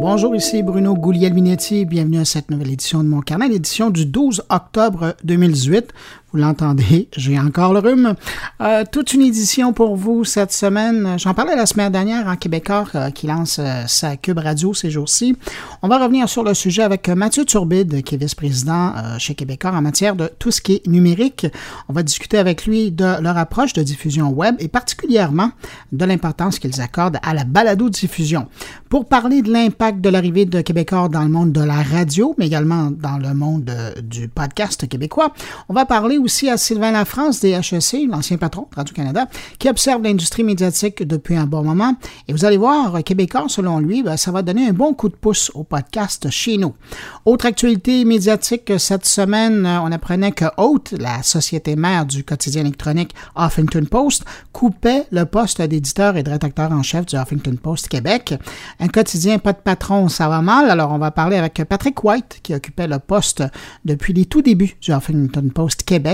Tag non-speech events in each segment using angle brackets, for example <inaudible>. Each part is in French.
Bonjour, ici Bruno Gouliel-Minetti. Bienvenue à cette nouvelle édition de mon carnet, l'édition du 12 octobre 2018. Vous l'entendez, j'ai encore le rhume. Euh, toute une édition pour vous cette semaine. J'en parlais la semaine dernière en Québécois euh, qui lance euh, sa Cube Radio ces jours-ci. On va revenir sur le sujet avec Mathieu Turbide, qui est vice-président chez Québécois en matière de tout ce qui est numérique. On va discuter avec lui de leur approche de diffusion web et particulièrement de l'importance qu'ils accordent à la balado-diffusion. Pour parler de l'impact de l'arrivée de Québécois dans le monde de la radio, mais également dans le monde du podcast québécois, on va parler aussi à Sylvain Lafrance des HEC, l'ancien patron de Radio-Canada, qui observe l'industrie médiatique depuis un bon moment. Et vous allez voir, Québécois, selon lui, ben, ça va donner un bon coup de pouce au podcast chez nous. Autre actualité médiatique cette semaine, on apprenait que Haute, la société mère du quotidien électronique Huffington Post, coupait le poste d'éditeur et de rédacteur en chef du Huffington Post Québec. Un quotidien pas de patron, ça va mal. Alors on va parler avec Patrick White, qui occupait le poste depuis les tout débuts du Huffington Post Québec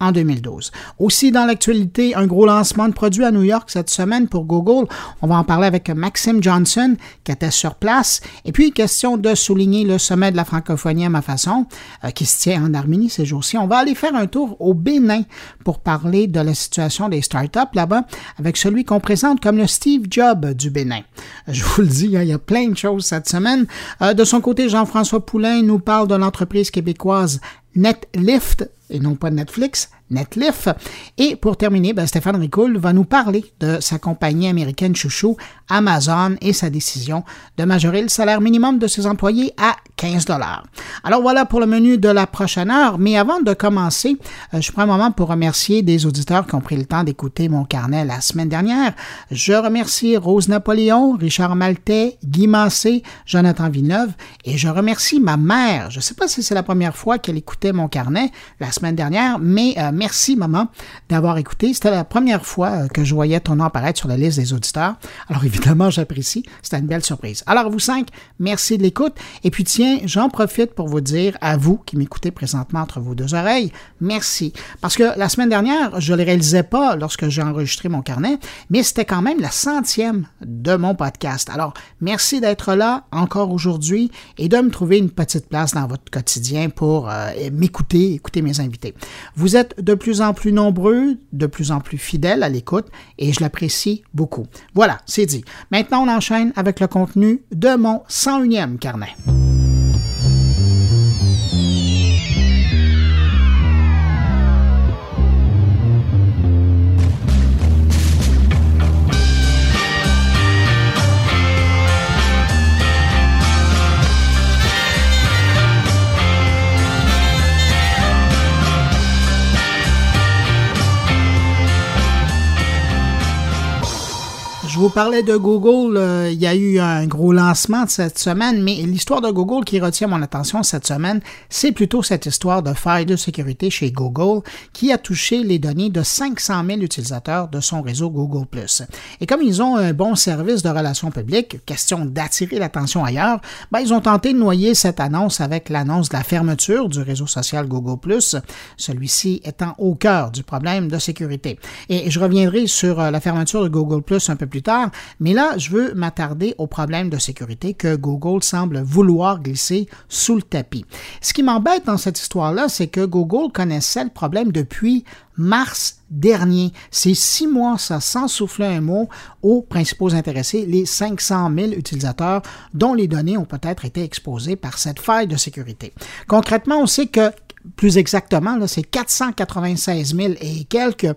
en 2012. Aussi dans l'actualité, un gros lancement de produits à New York cette semaine pour Google. On va en parler avec Maxime Johnson qui était sur place. Et puis, question de souligner le sommet de la francophonie à ma façon, euh, qui se tient en Arménie ces jours-ci. On va aller faire un tour au Bénin pour parler de la situation des startups là-bas avec celui qu'on présente comme le Steve Jobs du Bénin. Je vous le dis, hein, il y a plein de choses cette semaine. Euh, de son côté, Jean-François Poulain nous parle de l'entreprise québécoise NetLift et non pas Netflix, Netlif. Et pour terminer, ben, Stéphane Ricoul va nous parler de sa compagnie américaine chouchou, Amazon, et sa décision de majorer le salaire minimum de ses employés à 15 dollars. Alors voilà pour le menu de la prochaine heure, mais avant de commencer, euh, je prends un moment pour remercier des auditeurs qui ont pris le temps d'écouter mon carnet la semaine dernière. Je remercie Rose Napoléon, Richard Maltais, Guy Massé, Jonathan Villeneuve, et je remercie ma mère. Je ne sais pas si c'est la première fois qu'elle écoutait mon carnet la semaine dernière, mais euh, merci, maman, d'avoir écouté. C'était la première fois euh, que je voyais ton nom apparaître sur la liste des auditeurs. Alors, <laughs> évidemment, j'apprécie. C'était une belle surprise. Alors, vous cinq, merci de l'écoute. Et puis, tiens, j'en profite pour vous dire à vous qui m'écoutez présentement entre vos deux oreilles, merci. Parce que la semaine dernière, je ne le réalisais pas lorsque j'ai enregistré mon carnet, mais c'était quand même la centième de mon podcast. Alors, merci d'être là encore aujourd'hui et de me trouver une petite place dans votre quotidien pour euh, m'écouter, écouter mes invités. Vous êtes de plus en plus nombreux, de plus en plus fidèles à l'écoute et je l'apprécie beaucoup. Voilà, c'est dit. Maintenant, on enchaîne avec le contenu de mon 101e carnet. Vous parlais de Google. Euh, il y a eu un gros lancement cette semaine, mais l'histoire de Google qui retient mon attention cette semaine, c'est plutôt cette histoire de faille de sécurité chez Google qui a touché les données de 500 000 utilisateurs de son réseau Google+. Et comme ils ont un bon service de relations publiques, question d'attirer l'attention ailleurs, ben, ils ont tenté de noyer cette annonce avec l'annonce de la fermeture du réseau social Google+, celui-ci étant au cœur du problème de sécurité. Et je reviendrai sur euh, la fermeture de Google+, un peu plus tard mais là, je veux m'attarder au problème de sécurité que Google semble vouloir glisser sous le tapis. Ce qui m'embête dans cette histoire-là, c'est que Google connaissait le problème depuis mars dernier. C'est six mois, ça, sans souffler un mot aux principaux intéressés, les 500 000 utilisateurs dont les données ont peut-être été exposées par cette faille de sécurité. Concrètement, on sait que plus exactement, c'est 496 000 et quelques euh,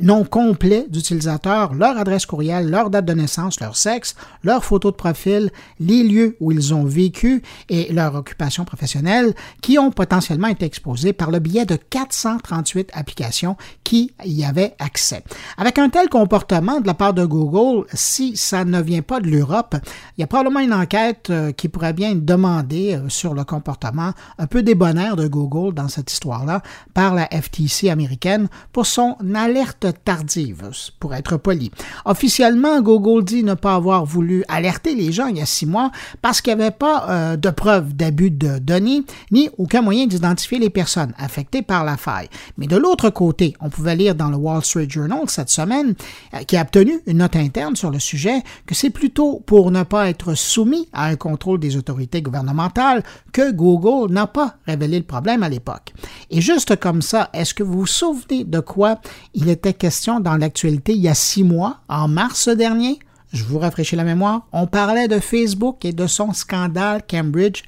noms complets d'utilisateurs, leur adresse courriel, leur date de naissance, leur sexe, leur photo de profil, les lieux où ils ont vécu et leur occupation professionnelle qui ont potentiellement été exposés par le biais de 438 applications qui y avaient accès. Avec un tel comportement de la part de Google, si ça ne vient pas de l'Europe, il y a probablement une enquête euh, qui pourrait bien demander euh, sur le comportement un peu débonnaire de Google dans cette histoire-là par la FTC américaine pour son alerte tardive, pour être poli. Officiellement, Google dit ne pas avoir voulu alerter les gens il y a six mois parce qu'il n'y avait pas euh, de preuves d'abus de données ni aucun moyen d'identifier les personnes affectées par la faille. Mais de l'autre côté, on pouvait lire dans le Wall Street Journal cette semaine, euh, qui a obtenu une note interne sur le sujet, que c'est plutôt pour ne pas être soumis à un contrôle des autorités gouvernementales que Google n'a pas révélé le problème à l'époque. Et juste comme ça, est-ce que vous vous souvenez de quoi il était question dans l'actualité il y a six mois, en mars dernier? Je vous rafraîchis la mémoire, on parlait de Facebook et de son scandale Cambridge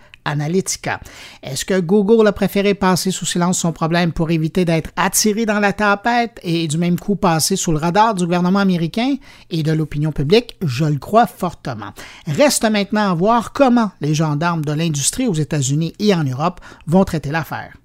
Est-ce que Google a préféré passer sous silence son problème pour éviter d'être attiré dans la tapette et du même coup passer sous le radar du gouvernement américain et de l'opinion publique? Je le crois fortement. Reste maintenant à voir comment les gendarmes de l'industrie aux États-Unis et en Europe vont traiter l'affaire.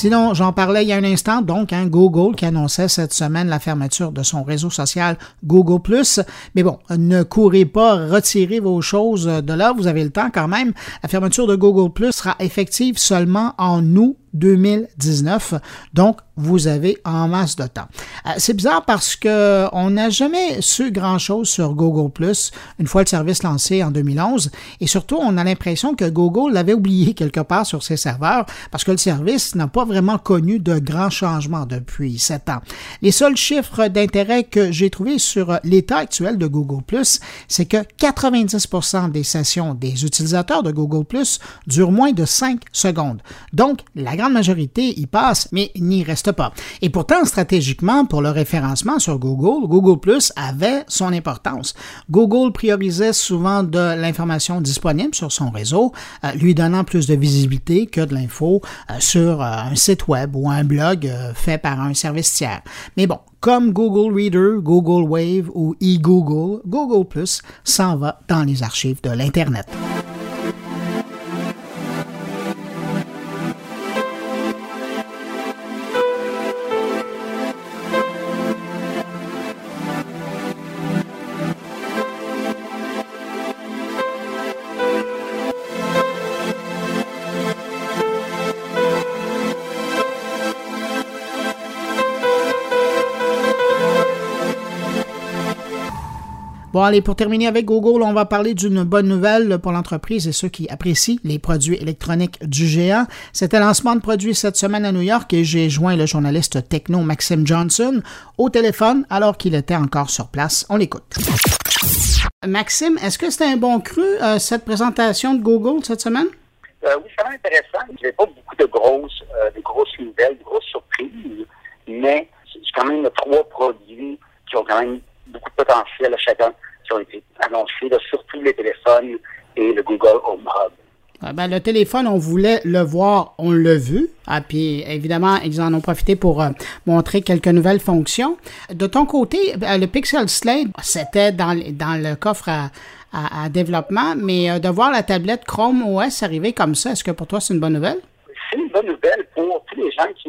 Sinon, j'en parlais il y a un instant, donc, hein, Google qui annonçait cette semaine la fermeture de son réseau social Google ⁇ Mais bon, ne courez pas, retirez vos choses de là, vous avez le temps quand même. La fermeture de Google ⁇ sera effective seulement en août 2019. Donc, vous avez en masse de temps. Euh, c'est bizarre parce que on n'a jamais su grand-chose sur Google Plus une fois le service lancé en 2011 et surtout on a l'impression que Google l'avait oublié quelque part sur ses serveurs parce que le service n'a pas vraiment connu de grands changements depuis sept ans. Les seuls chiffres d'intérêt que j'ai trouvés sur l'état actuel de Google Plus, c'est que 90% des sessions des utilisateurs de Google Plus durent moins de 5 secondes. Donc, la grande majorité y passe, mais n'y reste pas. Et pourtant, stratégiquement, pour le référencement sur Google, Google Plus avait son importance. Google priorisait souvent de l'information disponible sur son réseau, euh, lui donnant plus de visibilité que de l'info euh, sur euh, un site web ou un blog fait par un service tiers. Mais bon, comme Google Reader, Google Wave ou eGoogle, Google Plus s'en va dans les archives de l'Internet. Bon, allez, pour terminer avec Google, on va parler d'une bonne nouvelle pour l'entreprise et ceux qui apprécient les produits électroniques du géant. C'était lancement de produits cette semaine à New York et j'ai joint le journaliste techno Maxime Johnson au téléphone alors qu'il était encore sur place. On l'écoute. Maxime, est-ce que c'était un bon cru, euh, cette présentation de Google cette semaine? Euh, oui, c'est intéressant. Il n'y avait pas beaucoup de grosses, euh, de grosses nouvelles, de grosses surprises, mais c'est quand même trois produits qui ont quand même beaucoup de potentiel à chacun qui ont été annoncés, surtout les téléphones et le Google Home Hub. Ah, ben, le téléphone, on voulait le voir, on l'a vu. Ah, puis évidemment, ils en ont profité pour euh, montrer quelques nouvelles fonctions. De ton côté, ben, le Pixel Slate, c'était dans, dans le coffre à, à, développement, mais euh, de voir la tablette Chrome OS arriver comme ça, est-ce que pour toi c'est une bonne nouvelle? C'est une bonne nouvelle pour tous les gens qui,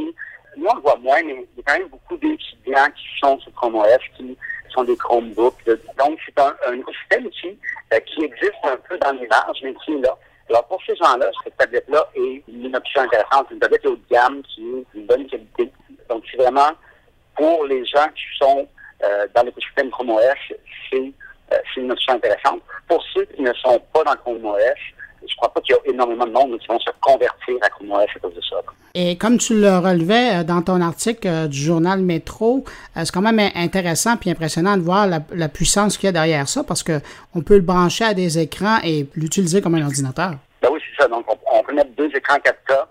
nous on le voit moins, mais il y a quand même beaucoup d'étudiants qui sont sur Chrome OS, qui sont des Chromebooks. Donc, c'est un, un écosystème qui, euh, qui existe un peu dans l'image, mais qui est là. Alors, pour ces gens-là, cette tablette-là est une option intéressante. Une tablette haut de gamme qui est d'une bonne qualité. Donc, c'est vraiment pour les gens qui sont euh, dans l'écosystème Chrome OS, c'est euh, une option intéressante. Pour ceux qui ne sont pas dans Chrome OS, je crois pas qu'il y a énormément de monde qui vont se convertir à Chrome OS à cause de ça. Et comme tu le relevais euh, dans ton article euh, du journal Métro, euh, c'est quand même intéressant puis impressionnant de voir la, puissance qu'il y a derrière ça parce que on peut le brancher à des écrans et l'utiliser comme un ordinateur. Ben oui, c'est ça. Donc, on, peut mettre deux écrans 4K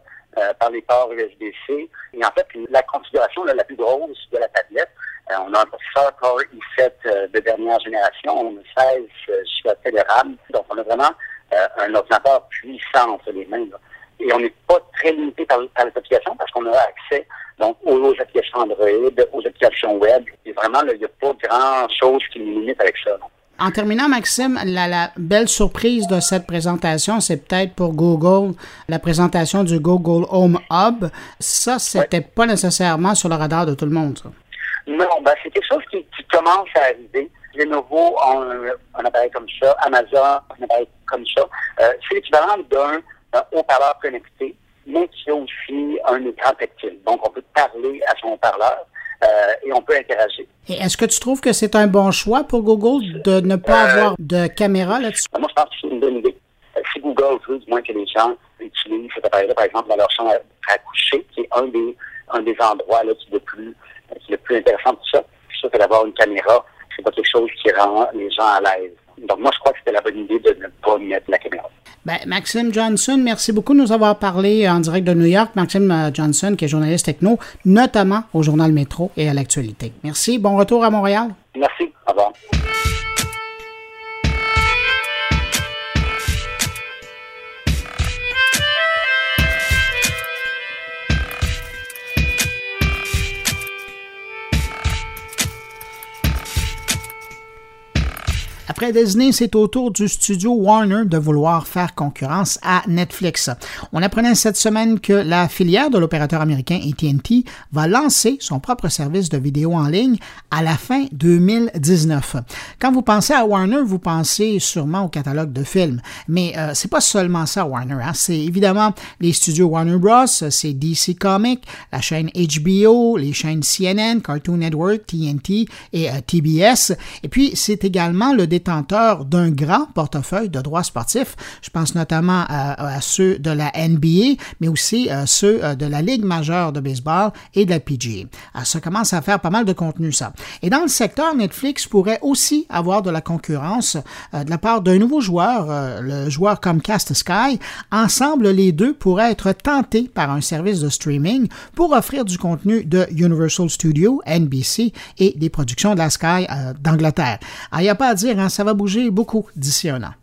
par les ports USB-C. Et en fait, la configuration la plus grosse de la tablette, on a un processeur Core i7 de dernière génération, on a 16 Go de RAM. Donc, on a vraiment un ordinateur puissant entre les mains. Et on n'est pas très limité par, les applications parce qu'on a accès donc aux, applications Android, aux applications web. Et vraiment, il n'y a pas grand-chose qui nous limite avec ça. En terminant, Maxime, la, belle surprise de cette présentation, c'est peut-être pour Google la présentation du Google Home Hub. Ça, c'était pas nécessairement sur le radar de tout le monde. Ça. Non, ben, c'est quelque chose qui, commence à arriver. Lenovo ont un, un appareil comme ça, Amazon un appareil comme ça. Euh, c'est l'équivalent d'un un haut-parleur connecté, mais qui a aussi un écran tactile. Donc, on peut parler à son parleur euh, et on peut interagir. Et est-ce que tu trouves que c'est un bon choix pour Google de ne pas euh, avoir de caméra là-dessus? Moi, je pense que c'est une bonne idée. Euh, si Google veut, du moins que les gens utilisent cet appareil-là, par exemple, dans leur chambre à coucher, qui est un des, un des endroits là, qui, est le plus, qui est le plus intéressant de tout ça, suis sûr que d'avoir une caméra, c'est pas quelque chose qui rend les gens à l'aise. Donc, moi, je crois que c'était la bonne idée de ne pas mettre la caméra. Ben, Maxime Johnson, merci beaucoup de nous avoir parlé en direct de New York. Maxime euh, Johnson, qui est journaliste techno, notamment au Journal Métro et à l'actualité. Merci. Bon retour à Montréal. Merci. Au revoir. Après Disney, c'est au tour du studio Warner de vouloir faire concurrence à Netflix. On apprenait cette semaine que la filière de l'opérateur américain AT&T va lancer son propre service de vidéo en ligne à la fin 2019. Quand vous pensez à Warner, vous pensez sûrement au catalogue de films, mais euh, c'est pas seulement ça Warner. Hein. C'est évidemment les studios Warner Bros, c'est DC Comics, la chaîne HBO, les chaînes CNN, Cartoon Network, TNT et euh, TBS. Et puis c'est également le détail d'un grand portefeuille de droits sportifs. Je pense notamment à, ceux de la NBA, mais aussi à ceux euh, de la Ligue majeure de baseball et de la PGA. Ah, ça commence à faire pas mal de contenu, ça. Et dans le secteur, Netflix pourrait aussi avoir de la concurrence euh, de la part d'un nouveau joueur, euh, le joueur Comcast Sky. Ensemble, les deux pourraient être tentés par un service de streaming pour offrir du contenu de Universal Studios, NBC et des productions de la Sky d'Angleterre. Il n'y a pas à dire, hein, ça va bouger beaucoup d'ici un an.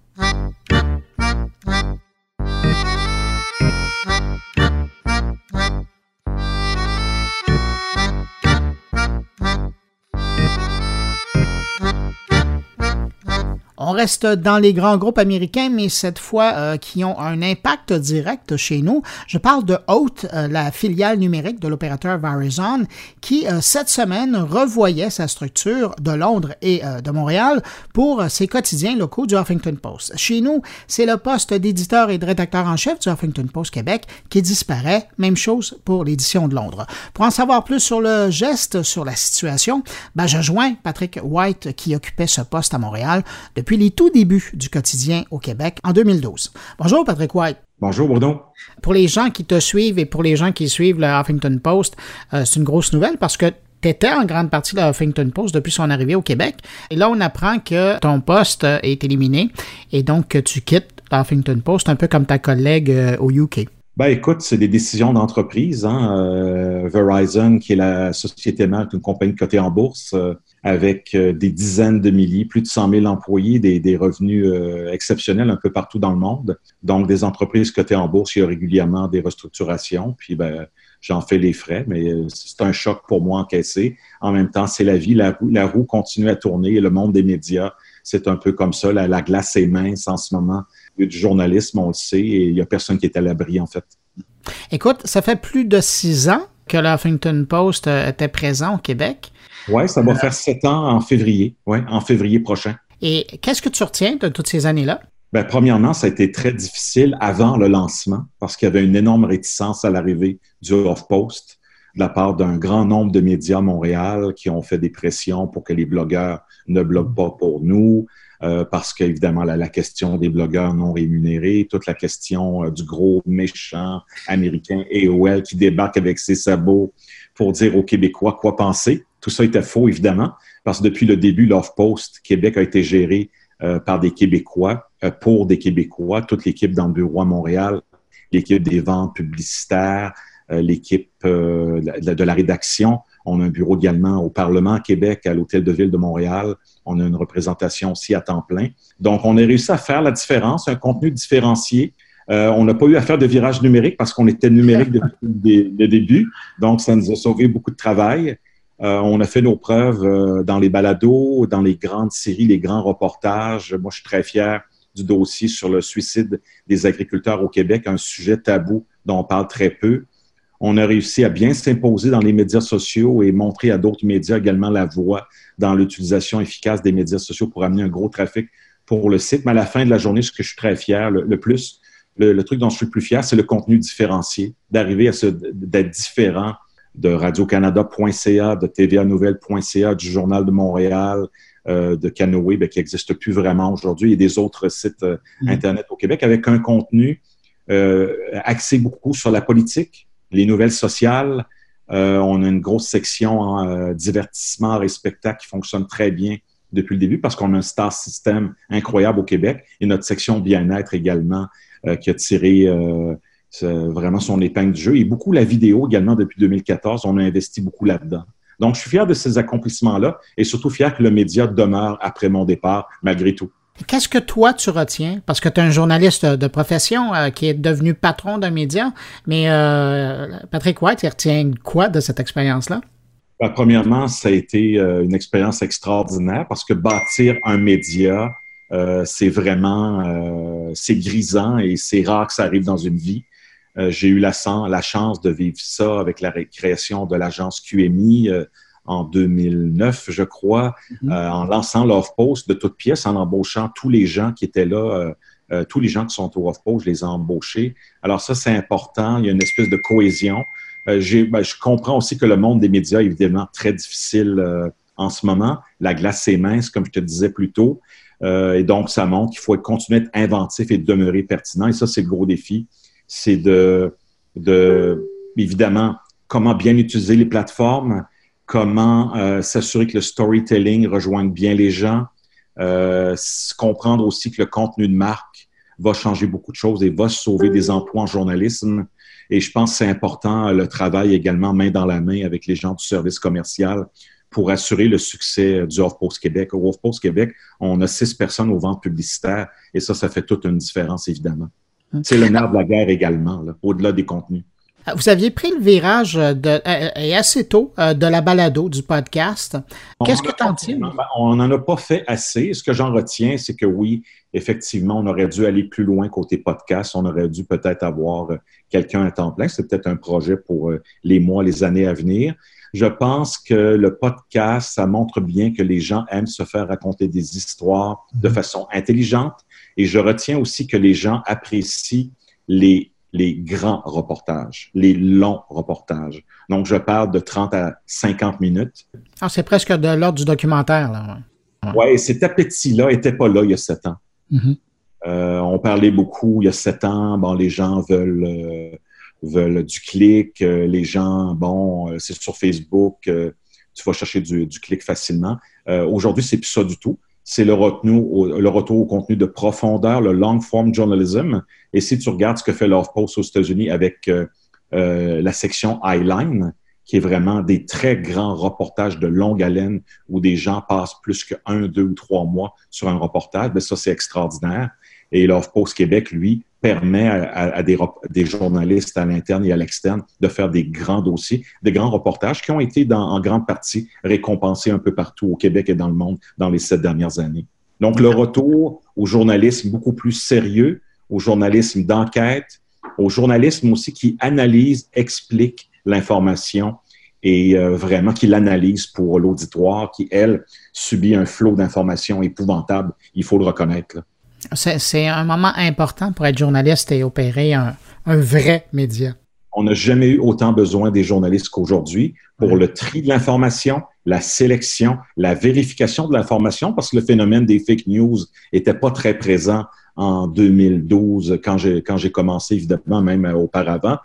On reste dans les grands groupes américains, mais cette fois euh, qui ont un impact direct chez nous. Je parle de Haute, euh, la filiale numérique de l'opérateur Verizon, qui euh, cette semaine revoyait sa structure de Londres et de Montréal pour ses quotidiens locaux du Huffington Post. Chez nous, c'est le poste d'éditeur et de rédacteur en chef du Huffington Post Québec qui disparaît. Même chose pour l'édition de Londres. Pour en savoir plus sur le geste, sur la situation, ben, je joins Patrick White qui occupait ce poste à Montréal depuis depuis les tout débuts du quotidien au Québec en 2012. Bonjour Patrick White. Bonjour Bourdon. Pour les gens qui te suivent et pour les gens qui suivent le Huffington Post, euh, c'est une grosse nouvelle parce que tu étais en grande partie le Huffington Post depuis son arrivée au Québec. Et là, on apprend que ton poste est éliminé et donc que tu quittes le Huffington Post un peu comme ta collègue euh, au UK. Ben écoute, c'est des décisions d'entreprise. Hein. Euh, Verizon, qui est la société mère une compagnie cotée en bourse, avec euh, des dizaines de milliers, plus de 100 000 employés, des, des revenus euh, exceptionnels un peu partout dans le monde. Donc, des entreprises cotées en bourse, il y a régulièrement des restructurations. Puis, ben, j'en fais les frais, mais euh, c'est un choc pour moi encaissé. En même temps, c'est la vie. La roue, la roue continue à tourner et le monde des médias, c'est un peu comme ça. La glace est mince en ce moment. Du journalisme, on le sait, et il n'y a personne qui est à l'abri, en fait. Écoute, ça fait plus de six ans que le Huffington Post était présent au Québec. Oui, ça va euh, faire sept ans en février, ouais, en février prochain. Et qu'est-ce que tu retiens de toutes ces années-là? Bien, premièrement, ça a été très difficile avant le lancement parce qu'il y avait une énorme réticence à l'arrivée du Off-Post de la part d'un grand nombre de médias à Montréal qui ont fait des pressions pour que les blogueurs ne bloguent pas pour nous, euh, parce qu'évidemment, la, la, question des blogueurs non rémunérés, toute la question euh, du gros méchant américain AOL qui débarque avec ses sabots pour dire aux Québécois quoi penser. Tout ça était faux, évidemment, parce que depuis le début, l'Off-Post Québec a été géré euh, par des Québécois, euh, pour des Québécois, toute l'équipe dans le bureau à Montréal, l'équipe des ventes publicitaires, l'équipe de, la rédaction. On a un bureau également au Parlement à Québec, à l'Hôtel de Ville de Montréal. On a une représentation aussi à temps plein. Donc, on a réussi à faire la différence, un contenu différencié. on n'a pas eu à faire de virage numérique parce qu'on était numérique <laughs> depuis le début. Donc, ça nous a sauvé beaucoup de travail. Euh, on a fait nos preuves euh, dans les balados, dans les grandes séries, les grands reportages. Moi, je suis très fier du dossier sur le suicide des agriculteurs au Québec, un sujet tabou dont on parle très peu. On a réussi à bien s'imposer dans les médias sociaux et montrer à d'autres médias également la voie dans l'utilisation efficace des médias sociaux pour amener un gros trafic pour le site. Mais à la fin de la journée, ce que je suis très fier le, plus, le, truc dont je suis le plus fier, c'est le contenu différencié, d'arriver à se, d'être différent de Radio-Canada.ca, de TVA-Nouvelle.ca, du Journal de Montréal, euh, de Canoë, ben, qui n'existe plus vraiment aujourd'hui, et des autres sites euh, mm. Internet au Québec, avec un contenu euh, axé beaucoup sur la politique, les nouvelles sociales. on a une grosse section en divertissement et spectacle qui fonctionne très bien depuis le début parce qu'on a un star system incroyable au Québec et notre section bien-être également qui a tiré vraiment son épingle du jeu. Et beaucoup la vidéo également depuis 2014, on a investi beaucoup là-dedans. Donc, je suis fier de ces accomplissements-là et surtout fier que le média demeure après mon départ, malgré tout. Qu'est-ce que toi, tu retiens? Parce que tu es un journaliste de profession euh, qui est devenu patron d'un média, mais euh, Patrick White, il retient quoi de cette expérience-là? Ben, premièrement, ça a été euh, une expérience extraordinaire parce que bâtir un média, c'est vraiment, c'est grisant et c'est rare que ça arrive dans une vie. J'ai eu la, la, chance de vivre ça avec la création de l'agence QMI en 2009, je crois, mm-hmm. euh, en lançant l'off-post de toutes pièces, en embauchant tous les gens qui étaient là, tous les gens qui sont au off-post, je les ai embauchés. Alors ça, c'est important. Il y a une espèce de cohésion. Ben, je comprends aussi que le monde des médias est évidemment très difficile en ce moment. La glace est mince, comme je te disais plus tôt. et donc, ça montre qu'il faut continuer d'être inventif et de demeurer pertinent. Et ça, c'est le gros défi c'est de, de, évidemment, comment bien utiliser les plateformes, comment euh, s'assurer que le storytelling rejoigne bien les gens, euh, comprendre aussi que le contenu de marque va changer beaucoup de choses et va sauver des emplois en journalisme. Et je pense que c'est important le travail également main dans la main avec les gens du service commercial pour assurer le succès du Off-Post Québec. Au Off-Post Québec, on a six personnes aux ventes publicitaires et ça, ça fait toute une différence, évidemment. C'est le nerf de la guerre également, au-delà des contenus. Euh, vous aviez pris le virage de, euh, et assez tôt euh, de la balado, du podcast. Qu'est-ce que tu en tiens? Ben, on n'en a pas fait assez. Ce que j'en retiens, c'est que oui, effectivement, on aurait dû aller plus loin côté podcast. On aurait dû peut-être avoir quelqu'un à temps plein. C'est peut-être un projet pour les mois, les années à venir. Je pense que le podcast, ça montre bien que les gens aiment se faire raconter des histoires de mm-hmm. façon intelligente, et je retiens aussi que les gens apprécient les, les grands reportages, les longs reportages. Donc, je parle de 30 à 50 minutes. Ah, c'est presque de l'ordre du documentaire, là. Oui, ouais, cet appétit-là n'était pas là il y a sept ans. Mm-hmm. Euh, on parlait beaucoup il y a sept ans, bon, les gens veulent, euh, veulent du clic, euh, les gens, bon, c'est sur Facebook, tu vas chercher du, du clic facilement. Aujourd'hui, c'est plus ça du tout c'est le, retour au contenu de profondeur, le long form journalism. Et si tu regardes ce que fait Post aux États-Unis avec euh, euh, la section Eyeline, qui est vraiment des très grands reportages de longue haleine où des gens passent plus que un, deux ou trois mois sur un reportage, bien, ça, c'est extraordinaire. Et Post Québec, lui, permet à, des, journalistes à l'interne et à l'externe de faire des grands dossiers, des grands reportages qui ont été en grande partie récompensés un peu partout au Québec et dans le monde dans les sept dernières années. Donc, le retour au journalisme beaucoup plus sérieux, au journalisme d'enquête, au journalisme aussi qui analyse, explique l'information et euh, vraiment qui l'analyse pour l'auditoire qui, elle, subit un flot d'informations épouvantable. Il faut le reconnaître. C'est un moment important pour être journaliste et opérer un, vrai média. On n'a jamais eu autant besoin des journalistes qu'aujourd'hui pour le tri de l'information, la sélection, la vérification de l'information, parce que le phénomène des fake news n'était pas très présent en 2012 quand j'ai quand j'ai commencé, évidemment, même auparavant.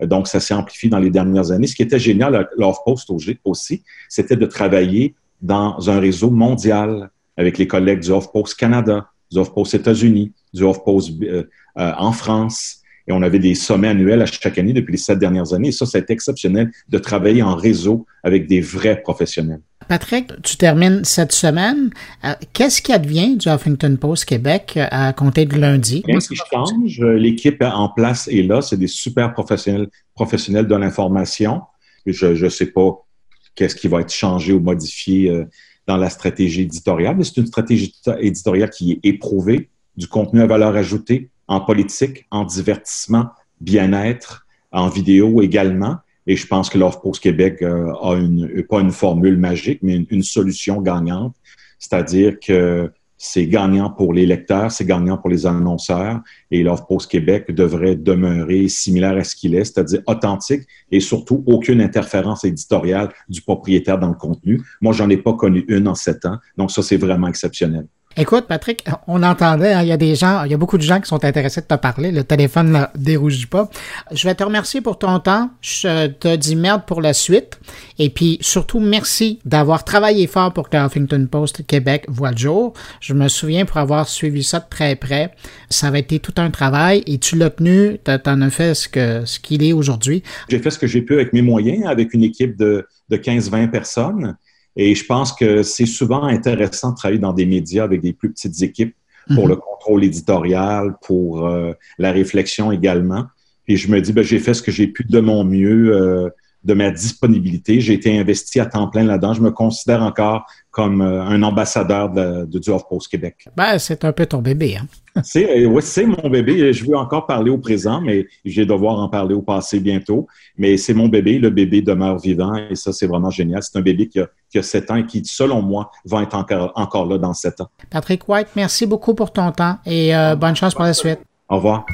Donc, ça s'est amplifié dans les dernières années. Ce qui était génial à l'Off-Post aussi, c'était de travailler dans un réseau mondial avec les collègues du Off-Post Canada, du Off-Post États-Unis, du Off-Post euh, euh, en France. Et on avait des sommets annuels à chaque année depuis les sept dernières années. Et ça, c'est exceptionnel de travailler en réseau avec des vrais professionnels. Patrick, tu termines cette semaine. Euh, qu'est-ce qui advient du Huffington Post Québec à compter de lundi? Rien qui change. L'équipe en place est là. C'est des super professionnels, professionnels de l'information. Je ne sais pas qu'est-ce qui va être changé ou modifié dans la stratégie éditoriale, mais c'est une stratégie éditoriale qui est éprouvée, du contenu à valeur ajoutée en politique, en divertissement, bien-être, en vidéo également. Et je pense que l'Off-Post Québec euh, a une, pas une formule magique, mais une, solution gagnante. C'est-à-dire que c'est gagnant pour les lecteurs, c'est gagnant pour les annonceurs et l'Offre-Post Québec devrait demeurer similaire à ce qu'il est, c'est-à-dire authentique et surtout aucune interférence éditoriale du propriétaire dans le contenu. Moi, j'en ai pas connu une en sept ans, donc ça, c'est vraiment exceptionnel. Écoute, Patrick, on entendait, hein, il y a des gens, il y a beaucoup de gens qui sont intéressés de te parler. Le téléphone ne dérougit pas. Je vais te remercier pour ton temps. Je te dis merde pour la suite. Et puis, surtout, merci d'avoir travaillé fort pour que Huffington Post Québec voit le jour. Je me souviens pour avoir suivi ça de très près. Ça avait été tout un travail et tu l'as tenu. Tu en as fait ce que, ce qu'il est aujourd'hui. J'ai fait ce que j'ai pu avec mes moyens, avec une équipe de, de 15-20 personnes. Et je pense que c'est souvent intéressant de travailler dans des médias avec des plus petites équipes pour mhm. le contrôle éditorial, pour euh, la réflexion également. Et je me dis, ben, j'ai fait ce que j'ai pu de mon mieux, euh, de ma disponibilité. J'ai été investi à temps plein là-dedans. Je me considère encore comme euh, un ambassadeur de, de du Post Québec. Ben, c'est un peu ton bébé. Hein? <laughs> c'est, ouais, c'est mon bébé. Je veux encore parler au présent, mais je vais devoir en parler au passé bientôt. Mais c'est mon bébé. Le bébé demeure vivant et ça, c'est vraiment génial. C'est un bébé qui a, qui a 7 ans et qui, selon moi, va être encore, encore là dans 7 ans. Patrick White, merci beaucoup pour ton temps et euh, bonne chance pour la suite. Au revoir.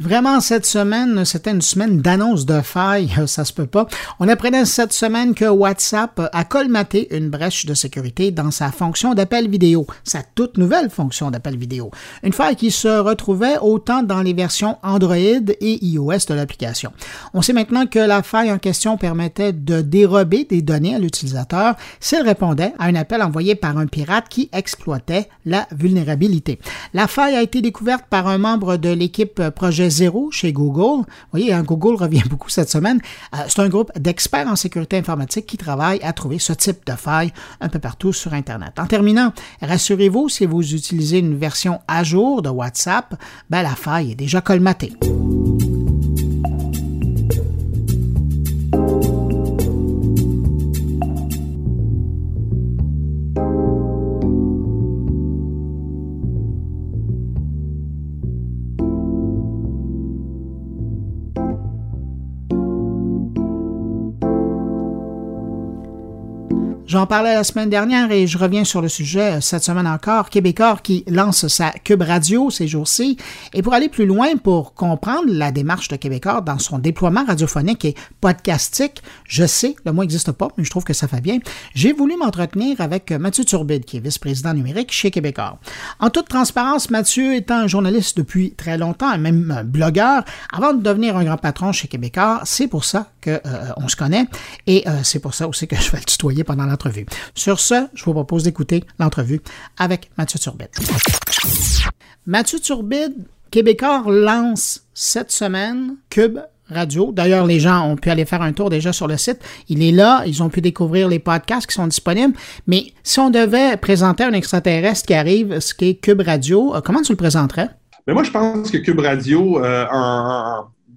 Vraiment, cette semaine, c'était une semaine d'annonce de failles, <laughs> ça se peut pas. On apprenait cette semaine que WhatsApp a colmaté une brèche de sécurité dans sa fonction d'appel vidéo, sa toute nouvelle fonction d'appel vidéo. Une faille qui se retrouvait autant dans les versions Android et iOS de l'application. On sait maintenant que la faille en question permettait de dérober des données à l'utilisateur s'il répondait à un appel envoyé par un pirate qui exploitait la vulnérabilité. La faille a été découverte par un membre de l'équipe projet zéro chez Google. Vous voyez, hein, Google revient <laughs> beaucoup cette semaine. Euh, c'est un groupe d'experts en sécurité informatique qui travaille à trouver ce type de faille un peu partout sur Internet. En terminant, rassurez-vous, si vous utilisez une version à jour de WhatsApp, ben, la faille est déjà colmatée. J'en parlais la semaine dernière et je reviens sur le sujet euh, cette semaine encore. Québécois qui lance sa Cube Radio ces jours-ci. Et pour aller plus loin, pour comprendre la démarche de Québécois dans son déploiement radiophonique et podcastique, je sais, le mot n'existe pas, mais je trouve que ça fait bien, j'ai voulu m'entretenir avec Mathieu Turbide, qui est vice-président numérique chez Québécois. En toute transparence, Mathieu étant un journaliste depuis très longtemps, et même blogueur, avant de devenir un grand patron chez Québécois, c'est pour ça qu'on euh, se connaît et euh, c'est pour ça aussi que <laughs> je vais le tutoyer pendant la sur ce, je vous propose d'écouter l'entrevue avec Mathieu Turbide. Mathieu Turbide, Québécois lance cette semaine Cube Radio. D'ailleurs, les gens ont pu aller faire un tour déjà sur le site. Il est là. Ils ont pu découvrir les podcasts qui sont disponibles. Mais si on devait présenter un extraterrestre qui arrive, ce qui est Cube Radio, euh, comment tu le présenterais? Mais moi, je pense que Cube Radio, euh,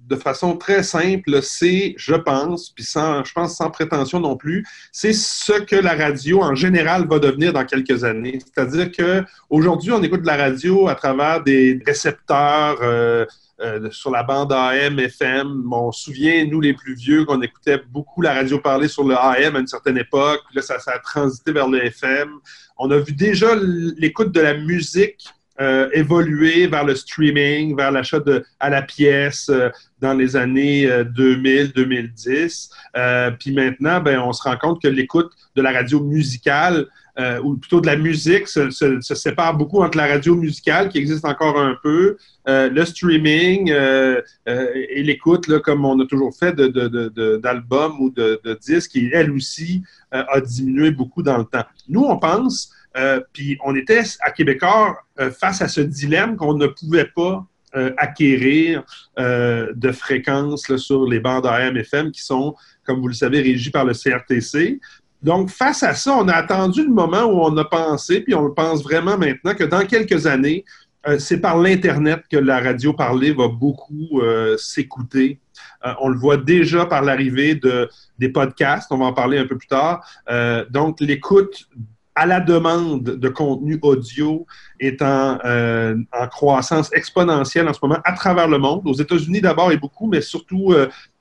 de façon très simple, c'est, je pense, puis sans, je pense sans prétention non plus, c'est ce que la radio en général va devenir dans quelques années. C'est-à-dire que aujourd'hui, on écoute de la radio à travers des récepteurs euh, euh, sur la bande AM, FM. On se souvient, nous les plus vieux, qu'on écoutait beaucoup la radio parler sur le AM à une certaine époque. Là, ça a transité vers le FM. On a vu déjà l'écoute de la musique euh, évoluer vers le streaming, vers l'achat à la pièce euh, dans les années 2000-2010. Euh, puis maintenant, ben, on se rend compte que l'écoute de la radio musicale, ou plutôt de la musique, se, sépare beaucoup entre la radio musicale, qui existe encore un peu, le streaming et l'écoute, comme on a toujours fait d'albums ou de disques, qui, elle aussi, a diminué beaucoup dans le temps. Nous, on pense euh, puis on était à Québécois euh, face à ce dilemme qu'on ne pouvait pas euh, acquérir de fréquences sur les bandes AM-FM qui sont, comme vous le savez, régies par le CRTC. Donc, face à ça, on a attendu le moment où on a pensé, puis on pense vraiment maintenant, que dans quelques années, c'est par l'Internet que la radio parlée va beaucoup s'écouter. On le voit déjà par l'arrivée de, des podcasts, on va en parler un peu plus tard. donc, l'écoute à la demande de contenu audio est en, en, croissance exponentielle en ce moment à travers le monde, aux États-Unis d'abord et beaucoup, mais surtout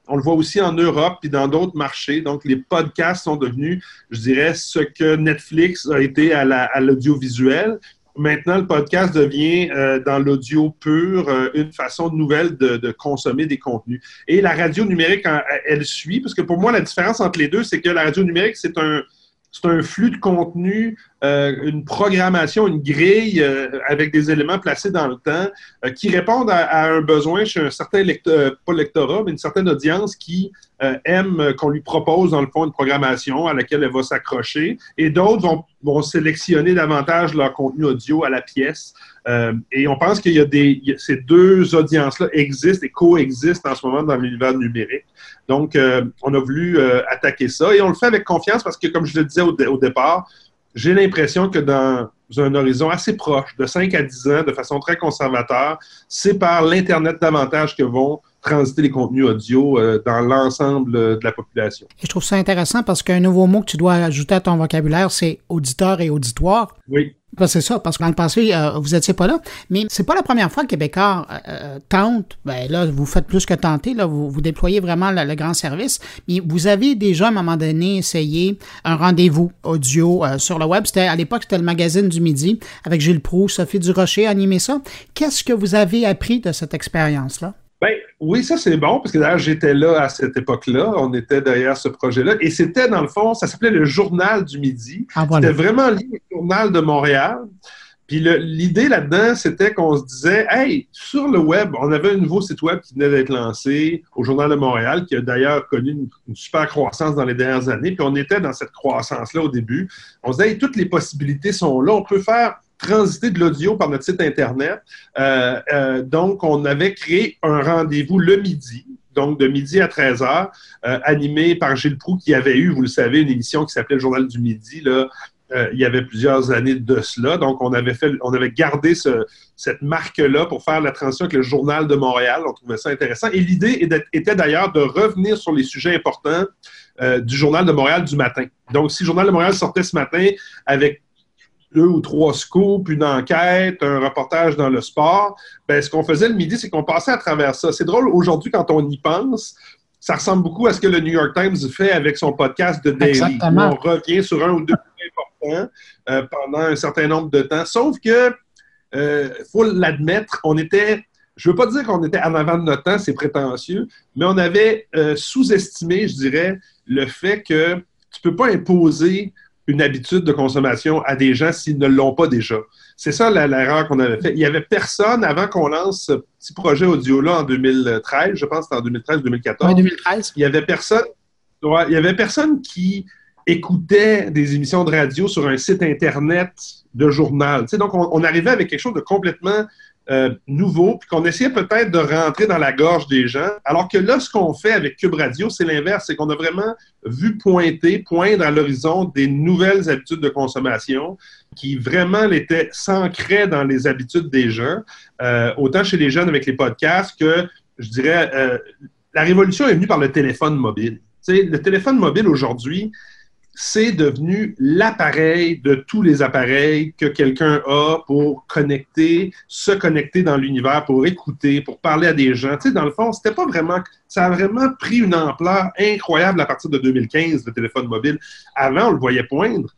on le voit aussi en Europe et dans d'autres marchés. Donc, les podcasts sont devenus, je dirais, ce que Netflix a été à l'audiovisuel. Maintenant, le podcast devient euh, dans l'audio pur euh, une façon nouvelle de, consommer des contenus. Et la radio numérique, elle suit, parce que pour moi, la différence entre les deux, c'est que la radio numérique, c'est un, c'est un flux de contenu, euh, une programmation, une grille euh, avec des éléments placés dans le temps euh, qui répondent à, un besoin chez un certain lecteur, pas lectorat, mais une certaine audience qui aime qu'on lui propose, dans le fond, une programmation à laquelle elle va s'accrocher. Et d'autres vont, vont, sélectionner davantage leur contenu audio à la pièce. Et on pense qu'il y a des. ces deux audiences-là existent et coexistent en ce moment dans l'univers numérique. Donc, euh, on a voulu euh, attaquer ça et on le fait avec confiance parce que, comme je le disais au, au départ, j'ai l'impression que dans un horizon assez proche, de 5 à 10 ans, de façon très conservateur, c'est par l'Internet davantage que vont transiter les contenus audio euh, dans l'ensemble de la population. Et je trouve ça intéressant parce qu'un nouveau mot que tu dois ajouter à ton vocabulaire, c'est auditeur et auditoire. Oui. c'est ça, parce que dans le passé, euh, vous n'étiez pas là. Mais c'est pas la première fois que Québécois euh, tente. Ben là, vous faites plus que tenter. Là, vous, vous déployez vraiment le, grand service. Mais vous avez déjà, à un moment donné, essayé un rendez-vous audio sur le web. C'était à l'époque, c'était le magazine du midi avec Gilles Proux, Sophie Durocher animé ça. Qu'est-ce que vous avez appris de cette expérience-là? Ben, oui, ça c'est bon, parce que d'ailleurs, j'étais là à cette époque-là. On était derrière ce projet-là. Et c'était, dans le fond, ça s'appelait le Journal du Midi. Ah, c'était vraiment lié au Journal de Montréal. Puis l'idée là-dedans, c'était qu'on se disait, hey, sur le web, on avait un nouveau site web qui venait d'être lancé au Journal de Montréal, qui a d'ailleurs connu une, super croissance dans les dernières années. Puis on était dans cette croissance-là au début. On se disait, hey, toutes les possibilités sont là. On peut faire transiter de l'audio par notre site Internet. Euh, euh, donc, on avait créé un rendez-vous le midi, donc de midi à 13 h, euh, animé par Gilles Proux, qui avait eu, vous le savez, une émission qui s'appelait le Journal du Midi, là, il y avait plusieurs années de cela. Donc, on avait, fait, on avait gardé cette marque-là pour faire la transition avec le Journal de Montréal. On trouvait ça intéressant. Et l'idée était d'ailleurs de revenir sur les sujets importants du Journal de Montréal du matin. Donc, si le Journal de Montréal sortait ce matin avec deux ou trois scoops, une enquête, un reportage dans le sport, ben, ce qu'on faisait le midi, c'est qu'on passait à travers ça. C'est drôle, aujourd'hui, quand on y pense, ça ressemble beaucoup à ce que le New York Times fait avec son podcast de Daily. on revient sur un ou deux points importants euh, pendant un certain nombre de temps. Sauf que, il euh, faut l'admettre, on était, je ne veux pas dire qu'on était en avant de notre temps, c'est prétentieux, mais on avait euh, sous-estimé, je dirais, le fait que tu ne peux pas imposer une habitude de consommation à des gens s'ils ne l'ont pas déjà. C'est ça l'erreur qu'on avait fait. Il n'y avait personne avant qu'on lance ce petit projet audio-là en 2013, je pense que c'était en 2013-2014. Oui, 2013. Il n'y avait personne. il y avait personne qui écoutait des émissions de radio sur un site Internet de journal. donc, on, arrivait avec quelque chose de complètement euh, nouveau, puis qu'on essayait peut-être de rentrer dans la gorge des gens. Alors que là, ce qu'on fait avec Cube Radio, c'est l'inverse, c'est qu'on a vraiment vu pointer, poindre à l'horizon des nouvelles habitudes de consommation qui vraiment étaient s'ancraient dans les habitudes des gens, euh, autant chez les jeunes avec les podcasts que, je dirais, euh, la révolution est venue par le téléphone mobile. le téléphone mobile aujourd'hui, c'est devenu l'appareil de tous les appareils que quelqu'un a pour connecter, se connecter dans l'univers, pour écouter, pour parler à des gens. Tu sais, dans le fond, c'était pas vraiment, ça a vraiment pris une ampleur incroyable à partir de 2015, le téléphone mobile. Avant, on le voyait poindre,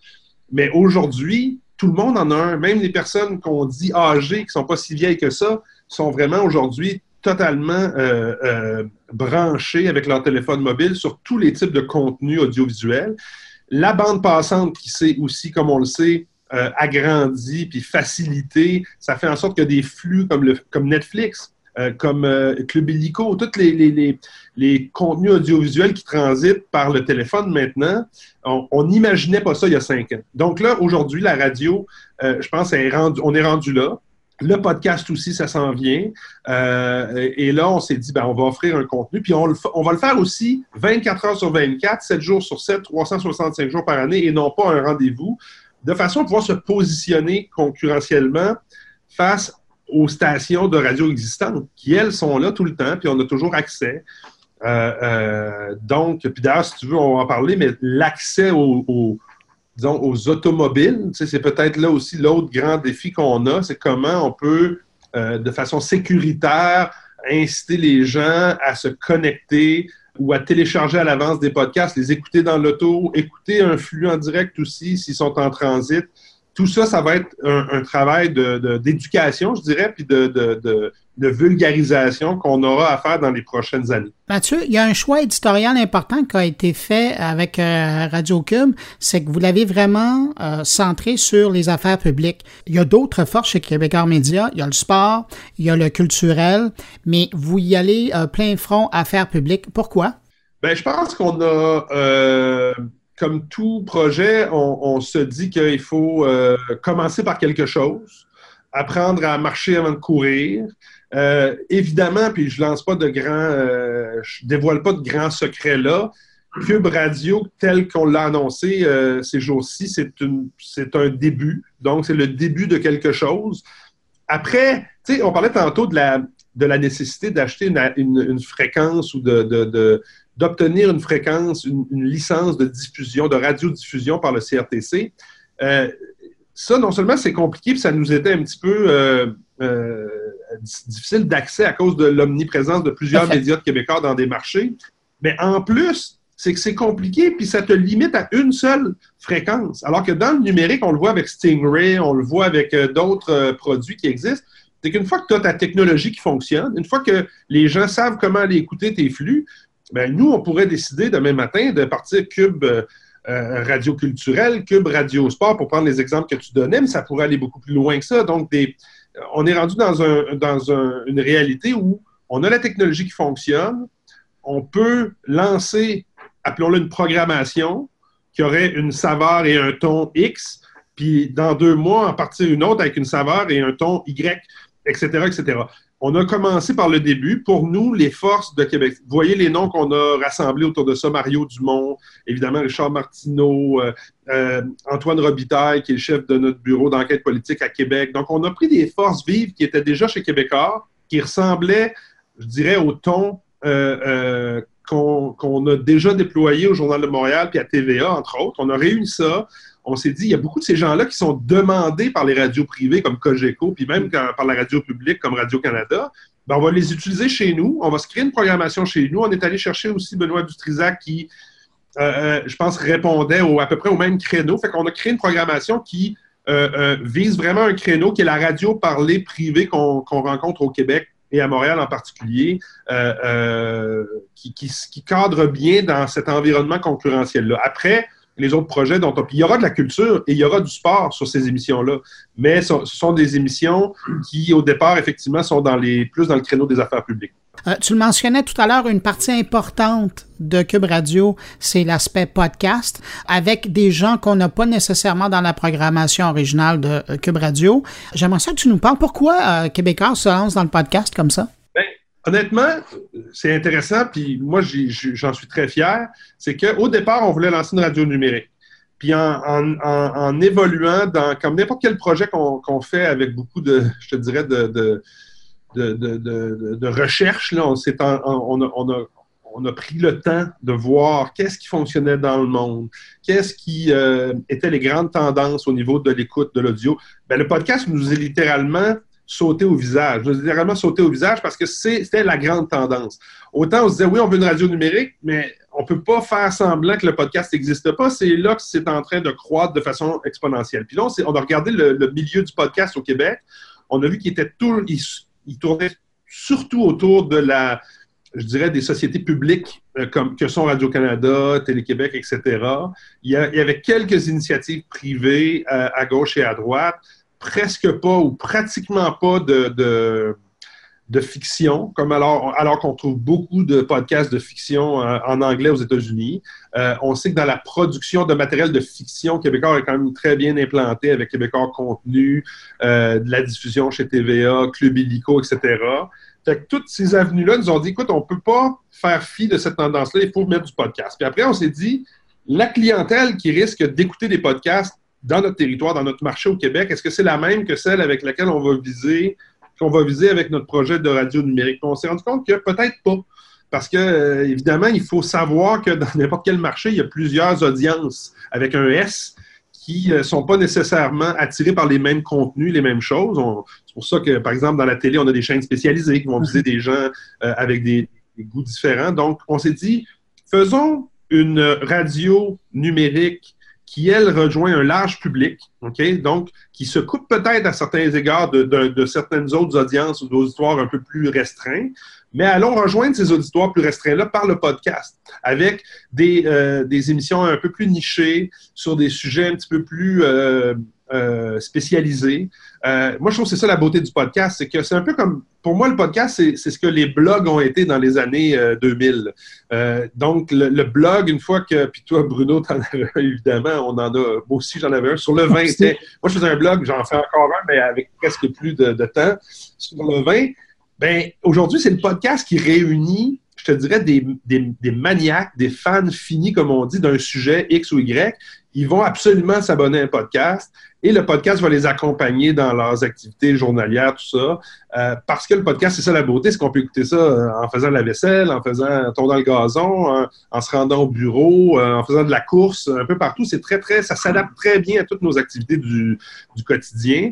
mais aujourd'hui, tout le monde en a un. Même les personnes qu'on dit âgées, qui sont pas si vieilles que ça, sont vraiment aujourd'hui totalement euh, euh, branchées avec leur téléphone mobile sur tous les types de contenus audiovisuels. La bande passante qui s'est aussi, comme on le sait, euh, agrandi puis facilité, ça fait en sorte que des flux comme, le, comme Netflix, euh, comme euh, Club Illico, tous les, les, contenus audiovisuels qui transitent par le téléphone maintenant, on n'imaginait pas ça il y a cinq ans. Donc là, aujourd'hui, la radio, je pense, est rendu, on est rendu là. Le podcast aussi, ça s'en vient. Euh, et là, on s'est dit, ben, on va offrir un contenu. Puis on, va le faire aussi 24 heures sur 24, 7 jours sur 7, 365 jours par année et non pas un rendez-vous, de façon à pouvoir se positionner concurrentiellement face aux stations de radio existantes, qui, elles, sont là tout le temps, puis on a toujours accès. Euh, euh, donc, puis d'ailleurs, si tu veux, on va en parler, mais l'accès aux, disons, aux automobiles, c'est peut-être là aussi l'autre grand défi qu'on a, c'est comment on peut, euh, de façon sécuritaire, inciter les gens à se connecter ou à télécharger à l'avance des podcasts, les écouter dans l'auto, écouter un flux en direct aussi s'ils sont en transit tout ça, ça va être un, travail d'éducation, de, je dirais, puis de, vulgarisation qu'on aura à faire dans les prochaines années. Mathieu, il y a un choix éditorial important qui a été fait avec euh, Radio Cube, c'est que vous l'avez vraiment euh, centré sur les affaires publiques. Il y a d'autres forces chez Québécois Média, il y a le sport, il y a le culturel, mais vous y allez euh, plein front affaires publiques. Pourquoi? Ben, je pense qu'on a comme tout projet, on, se dit qu'il faut euh, commencer par quelque chose, apprendre à marcher avant de courir. Euh, évidemment, puis je lance pas de grands, euh, je dévoile pas de grands secrets là. Cube Radio, tel qu'on l'a annoncé ces jours-ci, c'est un début. Donc, c'est le début de quelque chose. Après, tu sais, on parlait tantôt de la, de la nécessité d'acheter une, fréquence ou de, d'obtenir une fréquence, une, licence de diffusion, de radiodiffusion par le CRTC. Euh, ça, non seulement c'est compliqué, puis ça nous était un petit peu euh, euh, difficile d'accès à cause de l'omniprésence de plusieurs médias de québécois dans des marchés, mais en plus, c'est que c'est compliqué, puis ça te limite à une seule fréquence. Alors que dans le numérique, on le voit avec Stingray, on le voit avec d'autres produits qui existent, c'est qu'une fois que tu as ta technologie qui fonctionne, une fois que les gens savent comment aller écouter tes flux, ben, nous, on pourrait décider demain matin de partir Cube euh, euh, Radio Culturel, Cube Radio Sport, pour prendre les exemples que tu donnais, mais ça pourrait aller beaucoup plus loin que ça. Donc, des, on est rendu dans une réalité où on a la technologie qui fonctionne, on peut lancer, appelons-le une programmation, qui aurait une saveur et un ton X, puis dans deux mois, en partir une autre avec une saveur et un ton Y, etc., etc. On a commencé par le début. Pour nous, les forces de Québec, vous voyez les noms qu'on a rassemblés autour de ça, Mario Dumont, évidemment Richard Martineau, euh, euh, Antoine Robitaille, qui est le chef de notre bureau d'enquête politique à Québec. Donc, on a pris des forces vives qui étaient déjà chez Québécois, qui ressemblaient, je dirais, au ton euh, qu'on a déjà déployé au Journal de Montréal puis à TVA, entre autres. On a réuni ça on s'est dit, il y a beaucoup de ces gens-là qui sont demandés par les radios privées comme Cogeco, puis même par la radio publique comme Radio-Canada. Ben, on va les utiliser chez nous. On va se créer une programmation chez nous. On est allé chercher aussi Benoît Dutrisac qui, euh, euh, je pense, répondait à peu près au même créneau. Fait qu'on a créé une programmation qui euh, vise vraiment un créneau qui est la radio parlée privée qu'on rencontre au Québec et à Montréal en particulier, qui, qui, cadre bien dans cet environnement concurrentiel-là. Après, les autres projets dont on... il y aura de la culture et il y aura du sport sur ces émissions-là. Mais ce sont des émissions qui, au départ, effectivement, sont dans les, plus dans le créneau des affaires publiques. Euh, tu le mentionnais tout à l'heure, une partie importante de Cube Radio, c'est l'aspect podcast, avec des gens qu'on n'a pas nécessairement dans la programmation originale de euh, Cube Radio. J'aimerais ça que tu nous parles. Pourquoi euh, Québécois se lance dans le podcast comme ça? Honnêtement, c'est intéressant, puis moi, j'en suis très fier. C'est qu'au départ, on voulait lancer une radio numérique. Puis en, évoluant dans, comme n'importe quel projet qu'on fait avec beaucoup de, je te dirais, de, de, recherche, on, a, pris le temps de voir qu'est-ce qui fonctionnait dans le monde, qu'est-ce qui euh, étaient les grandes tendances au niveau de l'écoute de l'audio. Ben, le podcast nous est littéralement sauter au visage. Je vraiment sauter au visage parce que c'était la grande tendance. Autant on se disait, oui, on veut une radio numérique, mais on ne peut pas faire semblant que le podcast n'existe pas. C'est là que c'est en train de croître de façon exponentielle. Puis là, on, a regardé le, milieu du podcast au Québec. On a vu qu'il était tout, il, tournait surtout autour de la, je dirais, des sociétés publiques euh, comme que sont Radio-Canada, Télé-Québec, etc. Il y, avait quelques initiatives privées euh, à gauche et à droite presque pas ou pratiquement pas de, fiction, comme alors, qu'on trouve beaucoup de podcasts de fiction euh, en anglais aux États-Unis. Euh, on sait que dans la production de matériel de fiction, Québécois est quand même très bien implanté avec Québécois Contenu, euh, de la diffusion chez TVA, Club Illico, etc. Fait toutes ces avenues-là nous ont dit, écoute, on ne peut pas faire fi de cette tendance-là, il faut mettre du podcast. Puis après, on s'est dit, la clientèle qui risque d'écouter des podcasts dans notre territoire, dans notre marché au Québec, est-ce que c'est la même que celle avec laquelle on va viser qu'on va viser avec notre projet de radio numérique? on s'est rendu compte que peut-être pas. Parce que, euh, évidemment, il faut savoir que dans n'importe quel marché, il y a plusieurs audiences avec un S qui ne euh, sont pas nécessairement attirés par les mêmes contenus, les mêmes choses. C'est pour ça que, par exemple, dans la télé, on a des chaînes spécialisées qui vont viser des gens euh, avec des, goûts différents. Donc, on s'est dit, faisons une radio numérique qui, elle, rejoint un large public, OK? Donc, qui se coupe peut-être à certains égards de, de certaines autres audiences ou d'auditoires un peu plus restreints, mais allons rejoindre ces auditoires plus restreints-là par le podcast, avec des, euh, des, émissions un peu plus nichées sur des sujets un petit peu plus euh, euh, spécialisés. moi, je trouve que c'est ça la beauté du podcast, c'est que c'est un peu comme, pour moi, le podcast, c'est ce que les blogs ont été dans les années 2000. donc, le, blog, une fois que, puis toi, Bruno, t'en avais un, évidemment, on en a, moi aussi, j'en avais un, sur le vin. moi, je faisais un blog, j'en fais encore un, mais avec presque plus de, de temps, sur le vin. Ben, aujourd'hui, c'est le podcast qui réunit, je te dirais, des, des, maniaques, des fans finis, comme on dit, d'un sujet X ou Y. Ils vont absolument s'abonner à un podcast et le podcast va les accompagner dans leurs activités journalières, tout ça. Euh, parce que le podcast, c'est ça la beauté, c'est qu'on peut écouter ça euh, en faisant la vaisselle, en faisant tourner le gazon, en, se rendant au bureau, euh, en faisant de la course, un peu partout. C'est très, très, ça s'adapte très bien à toutes nos activités du, du quotidien.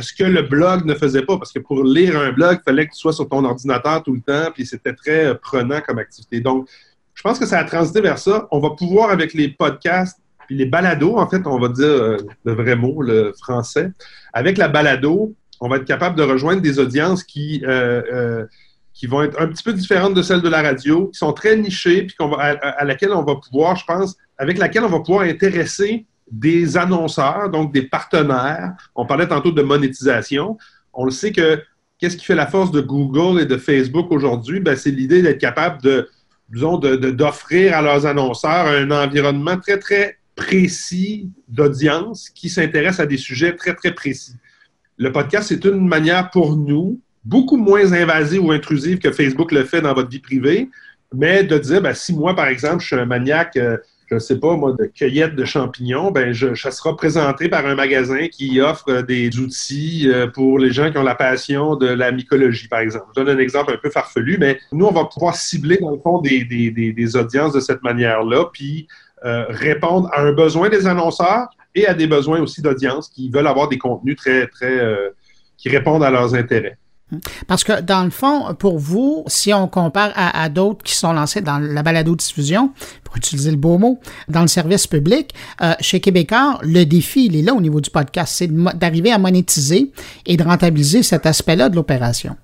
Ce que le blog ne faisait pas, parce que pour lire un blog, il fallait que tu sois sur ton ordinateur tout le temps, puis c'était très prenant comme activité. Donc, je pense que ça a transité vers ça. On va pouvoir, avec les podcasts, puis les balados, en fait, on va dire euh, le vrai mot, le français, avec la balado, on va être capable de rejoindre des audiences qui, qui vont être un petit peu différentes de celles de la radio, qui sont très nichées, puis qu'on va, à, laquelle on va pouvoir, je pense, avec laquelle on va pouvoir intéresser des annonceurs, donc des partenaires. On parlait tantôt de monétisation. On le sait que qu'est-ce qui fait la force de Google et de Facebook aujourd'hui? Ben, c'est l'idée d'être capable de, disons, d'offrir à leurs annonceurs un environnement très, très précis d'audience qui s'intéresse à des sujets très, très précis. Le podcast, c'est une manière pour nous, beaucoup moins invasive ou intrusive que Facebook le fait dans votre vie privée, mais de dire, ben, si moi, par exemple, je suis un maniaque euh, je ne sais pas, moi, de cueillette de champignons, ben, je, ça sera présenté par un magasin qui offre des outils euh, pour les gens qui ont la passion de la mycologie, par exemple. Je donne un exemple un peu farfelu, mais nous, on va pouvoir cibler, dans le fond, des, des, des, audiences de cette manière-là, puis euh, répondre à un besoin des annonceurs et à des besoins aussi d'audience qui veulent avoir des contenus très, très, euh, qui répondent à leurs intérêts. Parce que dans le fond, pour vous, si on compare à, d'autres qui sont lancés dans la balado-diffusion, pour utiliser le beau mot, dans le service public, euh, chez Québécois, le défi, il est là au niveau du podcast, c'est d'arriver à monétiser et de rentabiliser cet aspect-là de l'opération.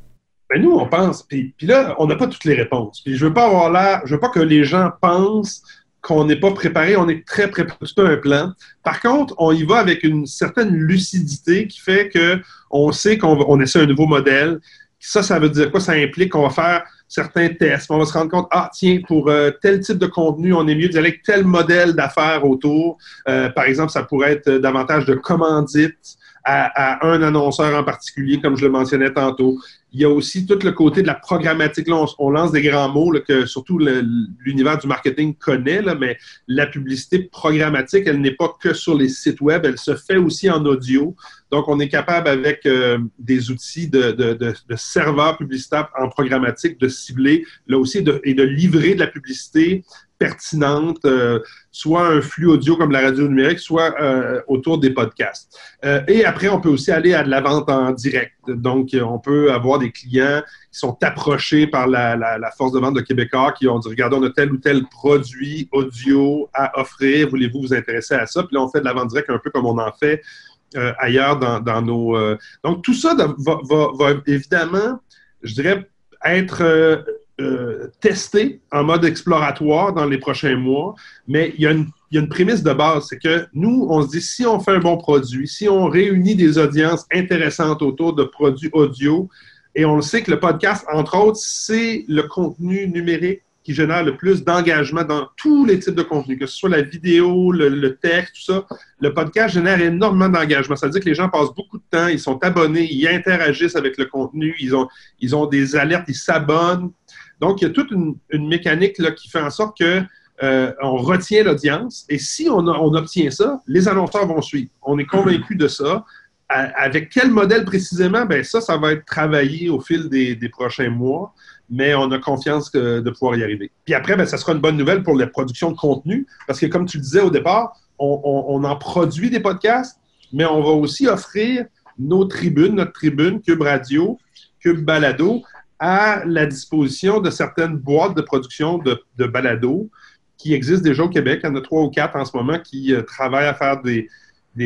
Ben nous, on pense, puis, puis là, on n'a pas toutes les réponses. Puis je veux pas avoir l'air, je veux pas que les gens pensent qu'on n'est pas préparé, on est très préparé, c'est un plan. Par contre, on y va avec une certaine lucidité qui fait que on sait qu'on essaie un nouveau modèle. Ça, ça veut dire quoi? Ça implique qu'on va faire certains tests. On va se rendre compte, ah tiens, pour euh, tel type de contenu, on est mieux d'aller avec tel modèle d'affaires autour. Euh, par exemple, ça pourrait être davantage de commandites à, un annonceur en particulier, comme je le mentionnais tantôt. Il y a aussi tout le côté de la programmatique. Là, on, lance des grands mots que surtout l'univers du marketing connaît, là, mais la publicité programmatique, elle n'est pas que sur les sites web, elle se fait aussi en audio. Donc, on est capable avec euh, des outils de, de, serveurs publicitaires en programmatique de cibler, là aussi, et de livrer de la publicité pertinente, euh, soit un flux audio comme la radio numérique, soit euh, autour des podcasts. Euh, et après, on peut aussi aller à de la vente en direct. Donc, on peut avoir des clients qui sont approchés par la, force de vente de Québécois qui ont dit, regardez, on a tel ou tel produit audio à offrir, voulez-vous vous intéresser à ça? Puis là, on fait de la vente directe un peu comme on en fait ailleurs dans, nos... donc, tout ça va, va, évidemment, je dirais, être euh, tester en mode exploratoire dans les prochains mois, mais il y, a une, prémisse de base, c'est que nous, on se dit, si on fait un bon produit, si on réunit des audiences intéressantes autour de produits audio, et on le sait que le podcast, entre autres, c'est le contenu numérique qui génère le plus d'engagement dans tous les types de contenus, que ce soit la vidéo, le, texte, tout ça. Le podcast génère énormément d'engagement. Ça veut dire que les gens passent beaucoup de temps, ils sont abonnés, ils interagissent avec le contenu, ils ont, ils ont des alertes, ils s'abonnent. Donc, il y a toute une, mécanique qui fait en sorte que euh, retient l'audience et si on, on, obtient ça, les annonceurs vont suivre. On est convaincu de ça avec quel modèle précisément? Ben ça, ça va être travaillé au fil des, prochains mois, mais on a confiance de pouvoir y arriver. Puis après, ben, ça sera une bonne nouvelle pour la production de contenu, parce que comme tu le disais au départ, on, en produit des podcasts, mais on va aussi offrir nos tribunes, notre tribune, Cube Radio, Cube Balado, à la disposition de certaines boîtes de production de, de balado qui existent déjà au Québec. Il y en a trois ou quatre en ce moment qui euh, travaillent à faire des,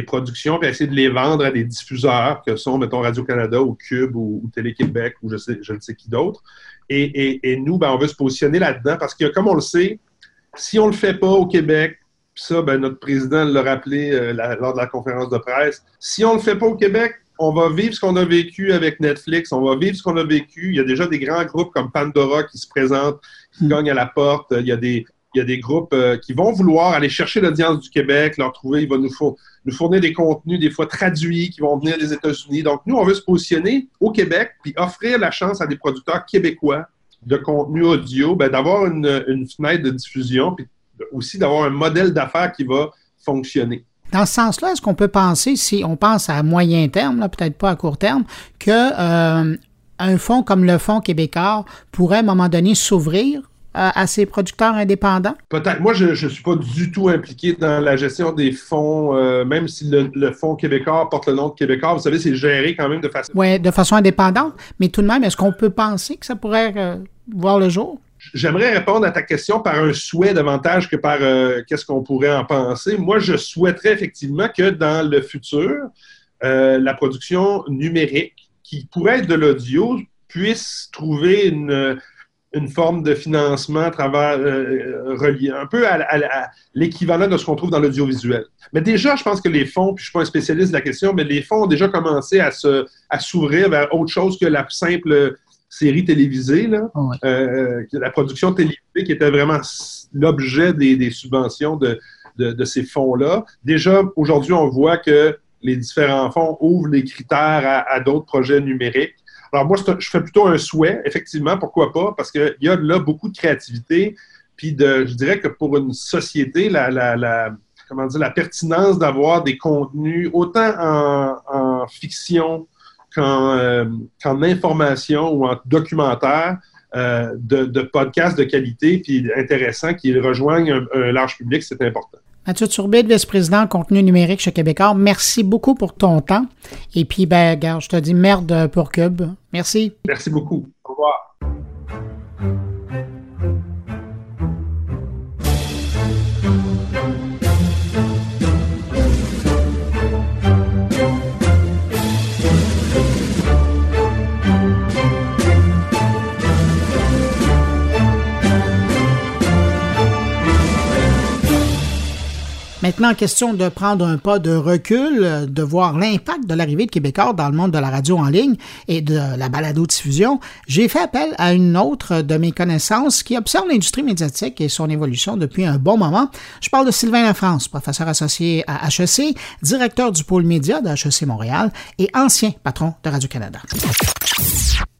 productions, puis essayer de les vendre à des diffuseurs que sont, mettons, Radio-Canada ou Cube ou, Télé-Québec ou je ne sais qui d'autre. Et, nous, ben, on veut se positionner là-dedans parce que, comme on le sait, si on ne le fait pas au Québec, ça, ben, notre président l'a rappelé euh, lors de la conférence de presse, si on ne le fait pas au Québec, on va vivre ce qu'on a vécu avec Netflix, on va vivre ce qu'on a vécu. Il y a déjà des grands groupes comme Pandora qui se présentent, qui hmm. gagnent à la porte. Il y a des, il y a des groupes euh, qui vont vouloir aller chercher l'audience du Québec, leur trouver, ils vont nous, nous, fournir des contenus, des fois traduits, qui vont venir des États-Unis. Donc, nous, on veut se positionner au Québec, puis offrir la chance à des producteurs québécois de contenu audio, ben, d'avoir une, une, fenêtre de diffusion, puis aussi d'avoir un modèle d'affaires qui va fonctionner. Dans ce sens-là, est-ce qu'on peut penser, si on pense à moyen terme, peut-être pas à court terme, que euh, un fonds comme le Fonds québécois pourrait à un moment donné s'ouvrir à, ces producteurs indépendants? Peut-être. Moi, je ne suis pas du tout impliqué dans la gestion des fonds, euh, même si le, Fonds québécois porte le nom de Québécois. Vous savez, c'est géré quand même de façon... Oui, de façon indépendante. Mais tout de même, est-ce qu'on peut penser que ça pourrait euh, voir le jour? J'aimerais répondre à ta question par un souhait davantage que par euh, qu'est-ce qu'on pourrait en penser. Moi, je souhaiterais effectivement que dans le futur, la production numérique, qui pourrait être de l'audio, puisse trouver une une forme de financement à travers euh, relié un peu à, l'équivalent de ce qu'on trouve dans l'audiovisuel. Mais déjà, je pense que les fonds, puis je ne suis pas un spécialiste de la question, mais les fonds ont déjà commencé à se à s'ouvrir vers autre chose que la simple série télévisée, là, euh, la production télévisée qui était vraiment l'objet des, subventions de, de, ces fonds-là. Déjà, aujourd'hui, on voit que les différents fonds ouvrent les critères à d'autres projets numériques. Alors moi, je fais plutôt un souhait, effectivement, pourquoi pas, parce qu'il y a là beaucoup de créativité, puis de, je dirais que pour une société, la, la, comment dire, la pertinence d'avoir des contenus autant en, fiction euh, qu'en information ou en documentaire, euh, de, podcasts de qualité puis intéressants qui rejoignent un large public, c'est important. Mathieu Turbide, vice-président contenu numérique chez Québécois, merci beaucoup pour ton temps. Et puis, ben, je te dis merde pour Cube. Merci. Merci beaucoup. Au revoir. Maintenant, question de prendre un pas de recul, de voir l'impact de l'arrivée de Québécois dans le monde de la radio en ligne et de la balado-diffusion, j'ai fait appel à une autre de mes connaissances qui observe l'industrie médiatique et son évolution depuis un bon moment. Je parle de Sylvain Lafrance, professeur associé à HEC, directeur du pôle média de HEC Montréal et ancien patron de Radio-Canada.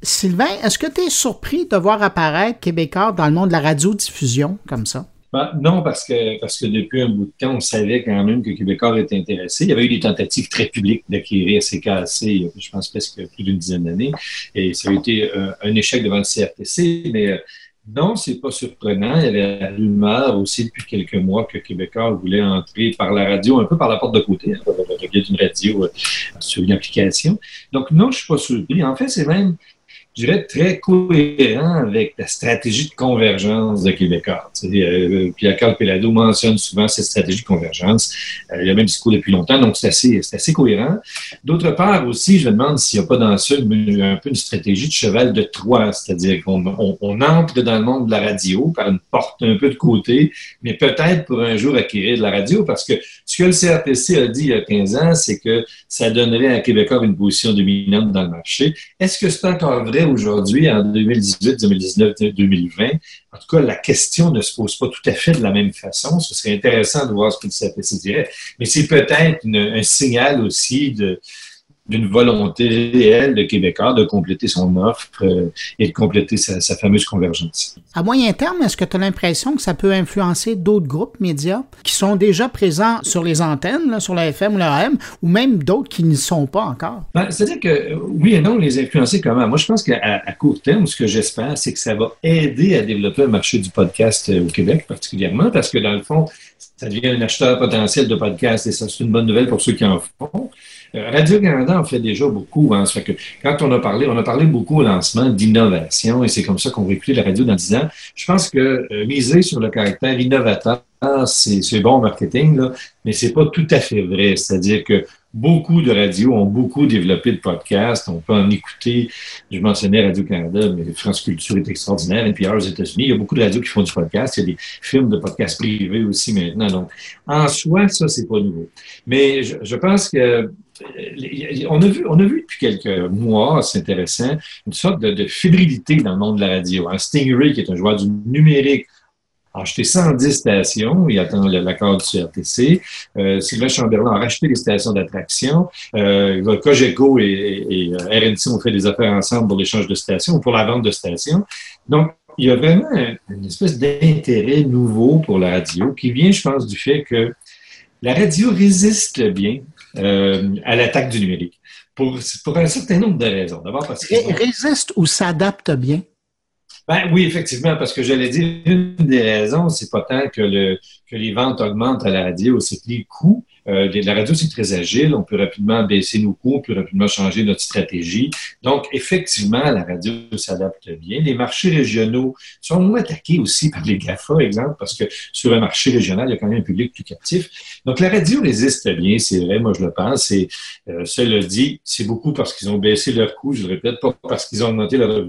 Sylvain, est-ce que tu es surpris de voir apparaître Québécois dans le monde de la radiodiffusion comme ça? Ben, non, parce que, parce que depuis un bout de temps, on savait quand même que Québécois était intéressé. Il y avait eu des tentatives très publiques d'acquérir CKC, je pense presque plus d'une dizaine d'années, et ça a été euh, un échec devant le CRTC, mais euh, non, c'est pas surprenant. Il y avait la aussi depuis quelques mois que Québécois voulait entrer par la radio, un peu par la porte de côté, hein, le d'une radio euh, sur une application. Donc non, je suis pas surpris. En fait, c'est même je dirais, très cohérent avec la stratégie de convergence de Québécois. Euh, Pierre-Carl Pelado mentionne souvent cette stratégie de convergence. Euh, il a même discours depuis longtemps, donc c'est assez, cohérent. D'autre part aussi, je me demande s'il n'y a pas dans ça un peu une stratégie de cheval de Troie, c'est-à-dire qu'on on, entre dans le monde de la radio par une porte un peu de côté, mais peut-être pour un jour acquérir de la radio, parce que ce que le CRTC a dit il y a 15 ans, c'est que ça donnerait à Québécois une position dominante dans le marché. Est-ce que c'est encore vrai aujourd'hui, en 2018, 2019, 2020, en tout cas, la question ne se pose pas tout à fait de la même façon. Ce serait intéressant de voir ce que le CRTC dirait. Mais c'est peut-être un signal aussi de, d'une volonté réelle de Québécois de compléter son offre euh, et de compléter sa, fameuse convergence. À moyen terme, est-ce que tu as l'impression que ça peut influencer d'autres groupes médias qui sont déjà présents sur les antennes, sur la FM ou la AM, ou même d'autres qui n'y sont pas encore? Ben, C'est-à-dire que oui et non, les influencer comment? Moi, je pense qu'à court terme, ce que j'espère, c'est que ça va aider à développer le marché du podcast euh, au Québec particulièrement, parce que dans le fond, ça devient un acheteur potentiel de podcast et ça, c'est une bonne nouvelle pour ceux qui en font. Euh, Radio-Canada en fait déjà beaucoup. Hein. Ça fait que quand on a parlé, on a parlé beaucoup au lancement d'innovation et c'est comme ça qu'on va écouter la radio dans 10 ans. Je pense que euh, miser sur le caractère innovateur, c'est bon marketing, là, mais c'est pas tout à fait vrai. C'est-à-dire que beaucoup de radios ont beaucoup développé de podcasts. On peut en écouter. Je mentionnais Radio-Canada, mais France Culture est extraordinaire. Et puis aux États-Unis, il y a beaucoup de radios qui font du podcast. Il y a des films de podcasts privés aussi maintenant. Donc, en soi, ça, c'est pas nouveau. Mais je, je pense que on a vu, on a vu depuis quelques mois, c'est intéressant, une sorte de, fébrilité dans le monde de la radio. Un Stingray, qui est un joueur du numérique, a acheté 110 stations, il attend l'accord du CRTC. Euh, Sylvain Chamberlain a racheté les stations d'attraction. Euh, Cogeco et, et, euh, RNC ont fait des affaires ensemble pour l'échange de stations ou pour la vente de stations. Donc, il y a vraiment une espèce d'intérêt nouveau pour la radio qui vient, je pense, du fait que la radio résiste bien euh, à l'attaque du numérique. Pour, pour, un certain nombre de raisons. D'abord parce que... Résiste ou s'adapte bien? Ben, oui, effectivement, parce que j'allais dire, une des raisons, c'est pas tant que, le, que les ventes augmentent à la radio, c'est que les coûts euh, la radio, c'est très agile. On peut rapidement baisser nos coûts, on peut rapidement changer notre stratégie. Donc, effectivement, la radio s'adapte bien. Les marchés régionaux sont moins attaqués aussi par les GAFA, exemple, parce que sur un marché régional, il y a quand même un public plus captif. Donc, la radio résiste bien, c'est vrai, moi je le pense. Et euh, cela dit, c'est beaucoup parce qu'ils ont baissé leurs coûts, je le répète, pas parce qu'ils ont augmenté leur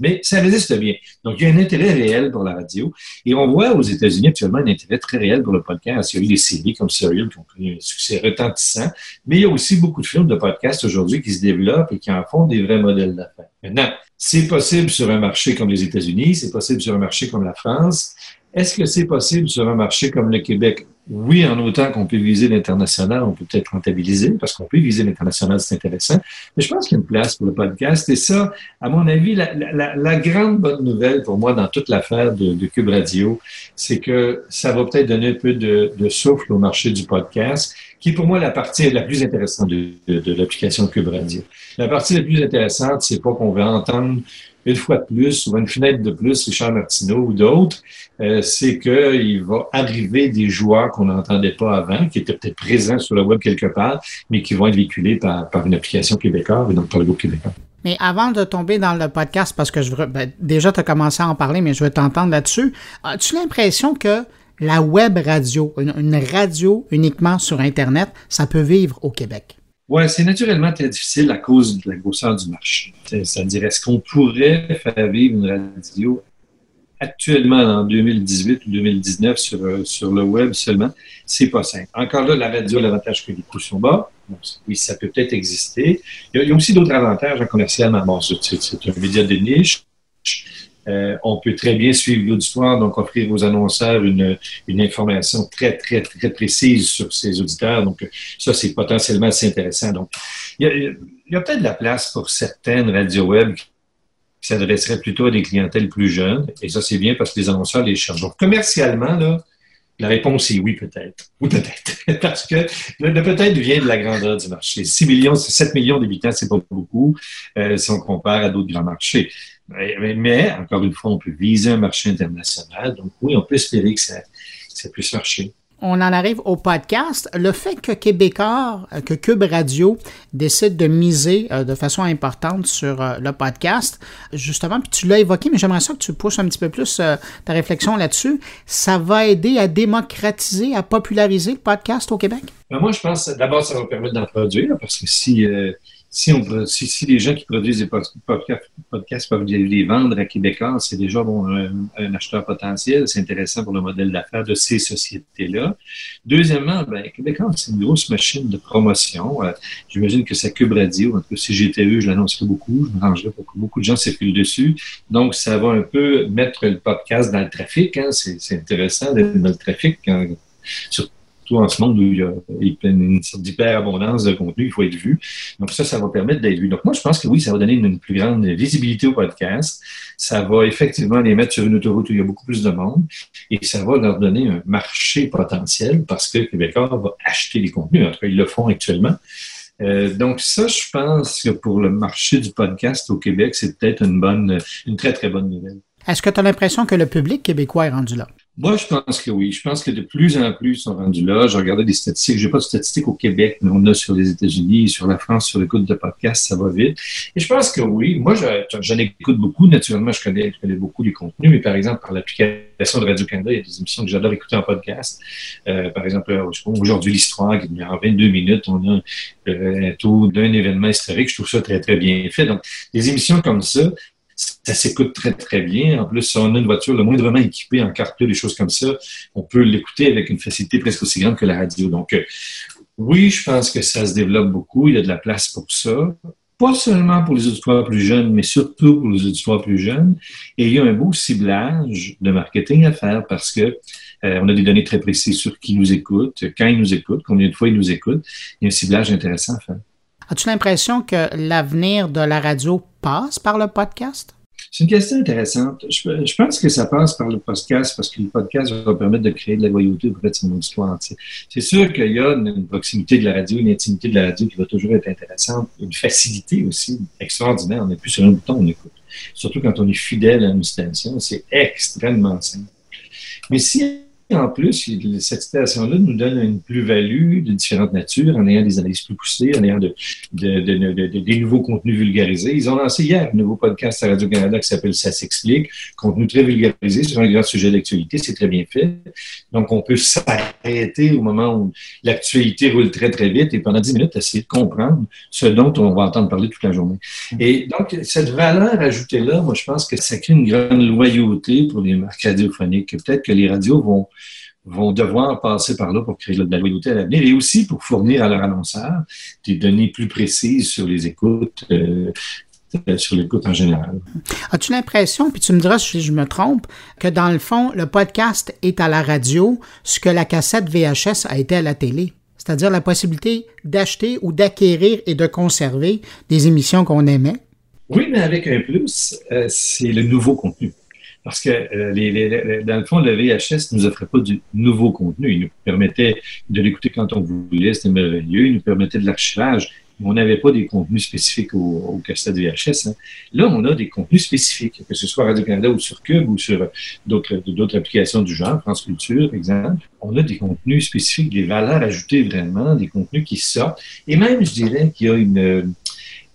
mais ça résiste bien. Donc, il y a un intérêt réel pour la radio. Et on voit aux États-Unis actuellement un intérêt très réel pour le podcast. Il y a eu des séries comme Serial qui ont connu un succès retentissant. Mais il y a aussi beaucoup de films de podcasts aujourd'hui qui se développent et qui en font des vrais modèles d'affaires. Maintenant, c'est possible sur un marché comme les États-Unis, c'est possible sur un marché comme la France. Est-ce que c'est possible sur un marché comme le Québec? oui, en autant qu'on peut viser l'international, on peut peut-être rentabiliser, parce qu'on peut viser l'international, c'est intéressant. Mais je pense qu'il y a une place pour le podcast. Et ça, à mon avis, la, grande bonne nouvelle pour moi dans toute l'affaire de, Cube Radio, c'est que ça va peut-être donner un peu de, souffle au marché du podcast, qui est pour moi la partie la plus intéressante de, de l'application Cube Radio. La partie la plus intéressante, c'est pas qu'on va entendre une fois de plus ou une fenêtre de plus, Richard Martineau ou d'autres, euh, c'est qu'il va arriver des joueurs qu'on n'entendait pas avant, qui étaient peut-être présents sur le web quelque part, mais qui vont être véhiculés par, une application québécoise et donc par le groupe québécois. Mais avant de tomber dans le podcast, parce que je ben, déjà tu as commencé à en parler, mais je veux t'entendre là-dessus, as-tu l'impression que la web radio, une radio uniquement sur Internet, ça peut vivre au Québec? Oui, c'est naturellement très difficile à cause de la grosseur du marché. C'est-à-dire, est-ce qu'on pourrait faire vivre une radio actuellement en 2018 ou 2019 sur, euh, sur le web seulement? C'est pas simple. Encore là, la radio, l'avantage que les coûts sont bas. oui, ça peut peut-être exister. Il y a, aussi d'autres avantages en commercial. Bon, c'est un média de niche. Euh, on peut très bien suivre l'auditoire, donc offrir aux annonceurs une, une, information très, très, très précise sur ses auditeurs. Donc, ça, c'est potentiellement assez intéressant. Donc, il y a, a peut-être de la place pour certaines radios web qui s'adresseraient plutôt à des clientèles plus jeunes. Et ça, c'est bien parce que les annonceurs les cherchent. Donc, commercialement, là, la réponse est oui, peut-être. Ou peut-être. <laughs> Parce que le, peut-être vient de la grandeur du marché. 6 millions, 7 millions d'habitants, c'est pas beaucoup euh, si on compare à d'autres grands marchés. Mais, encore une fois, on peut viser un marché international. Donc oui, on peut espérer que ça, puisse marcher. On en arrive au podcast. Le fait que Québécois, euh, que Cube Radio décide de miser euh, de façon importante sur euh, le podcast, justement, puis tu l'as évoqué, mais j'aimerais ça que tu pousses un petit peu plus ta réflexion là-dessus. Ça va aider à démocratiser, à populariser le podcast au Québec? Ben, moi, je pense d'abord, ça va permettre d'en produire, parce que si si, on, si, si, les gens qui produisent des podcasts, peuvent les vendre à Québécois, c'est déjà bon, un, acheteur potentiel. C'est intéressant pour le modèle d'affaires de ces sociétés-là. Deuxièmement, ben, Québécois, c'est une grosse machine de promotion. Euh, j'imagine que ça Cube Radio, en tout cas, si j'étais eux, je l'annoncerais beaucoup, je me rangerais pour que beaucoup de gens circulent dessus. Donc, ça va un peu mettre le podcast dans le trafic. Hein. C'est intéressant d'être dans le trafic. Quand, surtout en ce monde où il y a, une sorte d'hyperabondance de contenu, il faut être vu. Donc ça, ça va permettre d'être vu. Donc moi, je pense que oui, ça va donner une, plus grande visibilité au podcast. Ça va effectivement les mettre sur une autoroute où il y a beaucoup plus de monde et ça va leur donner un marché potentiel parce que Québécois va acheter les contenus. En tout cas, ils le font actuellement. Euh, donc ça, je pense que pour le marché du podcast au Québec, c'est peut-être une bonne, une très, très bonne nouvelle. Est-ce que tu as l'impression que le public québécois est rendu là? Moi, je pense que oui. Je pense que de plus en plus sont rendus là. J'ai regardé des statistiques. J'ai pas de statistiques au Québec, mais on a sur les États-Unis, sur la France, sur l'écoute de podcasts, ça va vite. Et je pense que oui. Moi, j'en écoute beaucoup. Naturellement, je connais, je beaucoup les contenus, mais par exemple, par l'application de Radio-Canada, il y a des émissions que j'adore écouter en podcast. Euh, par exemple, aujourd'hui, l'histoire, qui en 22 minutes, on a euh, un tour d'un événement historique. Je trouve ça très, très bien fait. Donc, des émissions comme ça, ça s'écoute très, très bien. En plus, si on a une voiture le moindrement équipée en CarPlay, des choses comme ça, on peut l'écouter avec une facilité presque aussi grande que la radio. Donc, euh, oui, je pense que ça se développe beaucoup. Il y a de la place pour ça. Pas seulement pour les auditoires plus jeunes, mais surtout pour les auditoires plus jeunes. Et il y a un beau ciblage de marketing à faire parce que euh, on a des données très précises sur qui nous écoute, quand ils nous écoutent, combien de fois ils nous écoutent. Il y a un ciblage intéressant à faire. As-tu l'impression que l'avenir de la radio passe par le podcast? C'est une question intéressante. Je, pense que ça passe par le podcast parce que le podcast va permettre de créer de la loyauté auprès de son auditoire. C'est sûr qu'il y a une, proximité de la radio, une intimité de la radio qui va toujours être intéressante, une facilité aussi extraordinaire. On n'est plus sur un bouton, on écoute. Surtout quand on est fidèle à une station, c'est extrêmement simple. Mais si en plus, cette citation-là nous donne une plus-value de différentes natures en ayant des analyses plus poussées, en ayant de, des nouveaux contenus vulgarisés. Ils ont lancé hier un nouveau podcast à Radio-Canada qui s'appelle Ça s'explique, contenu très vulgarisé sur un grand sujet d'actualité. C'est très bien fait. Donc, on peut s'arrêter au moment où l'actualité roule très, très vite et pendant 10 minutes, essayer de comprendre ce dont on va entendre parler toute la journée. Et donc, cette valeur ajoutée-là, moi, je pense que ça crée une grande loyauté pour les marques radiophoniques. Peut-être que les radios vont vont devoir passer par là pour créer de la loyauté à l'avenir et aussi pour fournir à leurs annonceurs des données plus précises sur les écoutes, euh, euh, sur l'écoute en général. As-tu l'impression, puis tu me diras si je me trompe, que dans le fond, le podcast est à la radio ce que la cassette VHS a été à la télé? C'est-à-dire la possibilité d'acheter ou d'acquérir et de conserver des émissions qu'on aimait? Oui, mais avec un plus, euh, c'est le nouveau contenu. Parce que euh, les, dans le fond, le VHS ne nous offrait pas du nouveau contenu. Il nous permettait de l'écouter quand on voulait, c'était merveilleux. Il nous permettait de l'archivage. On n'avait pas des contenus spécifiques au, cassette VHS. Hein. Là, on a des contenus spécifiques, que ce soit Radio-Canada ou sur Cube ou sur d'autres, d'autres applications du genre, France Culture, exemple. On a des contenus spécifiques, des valeurs ajoutées vraiment, des contenus qui sortent. Et même, je dirais qu'il y a une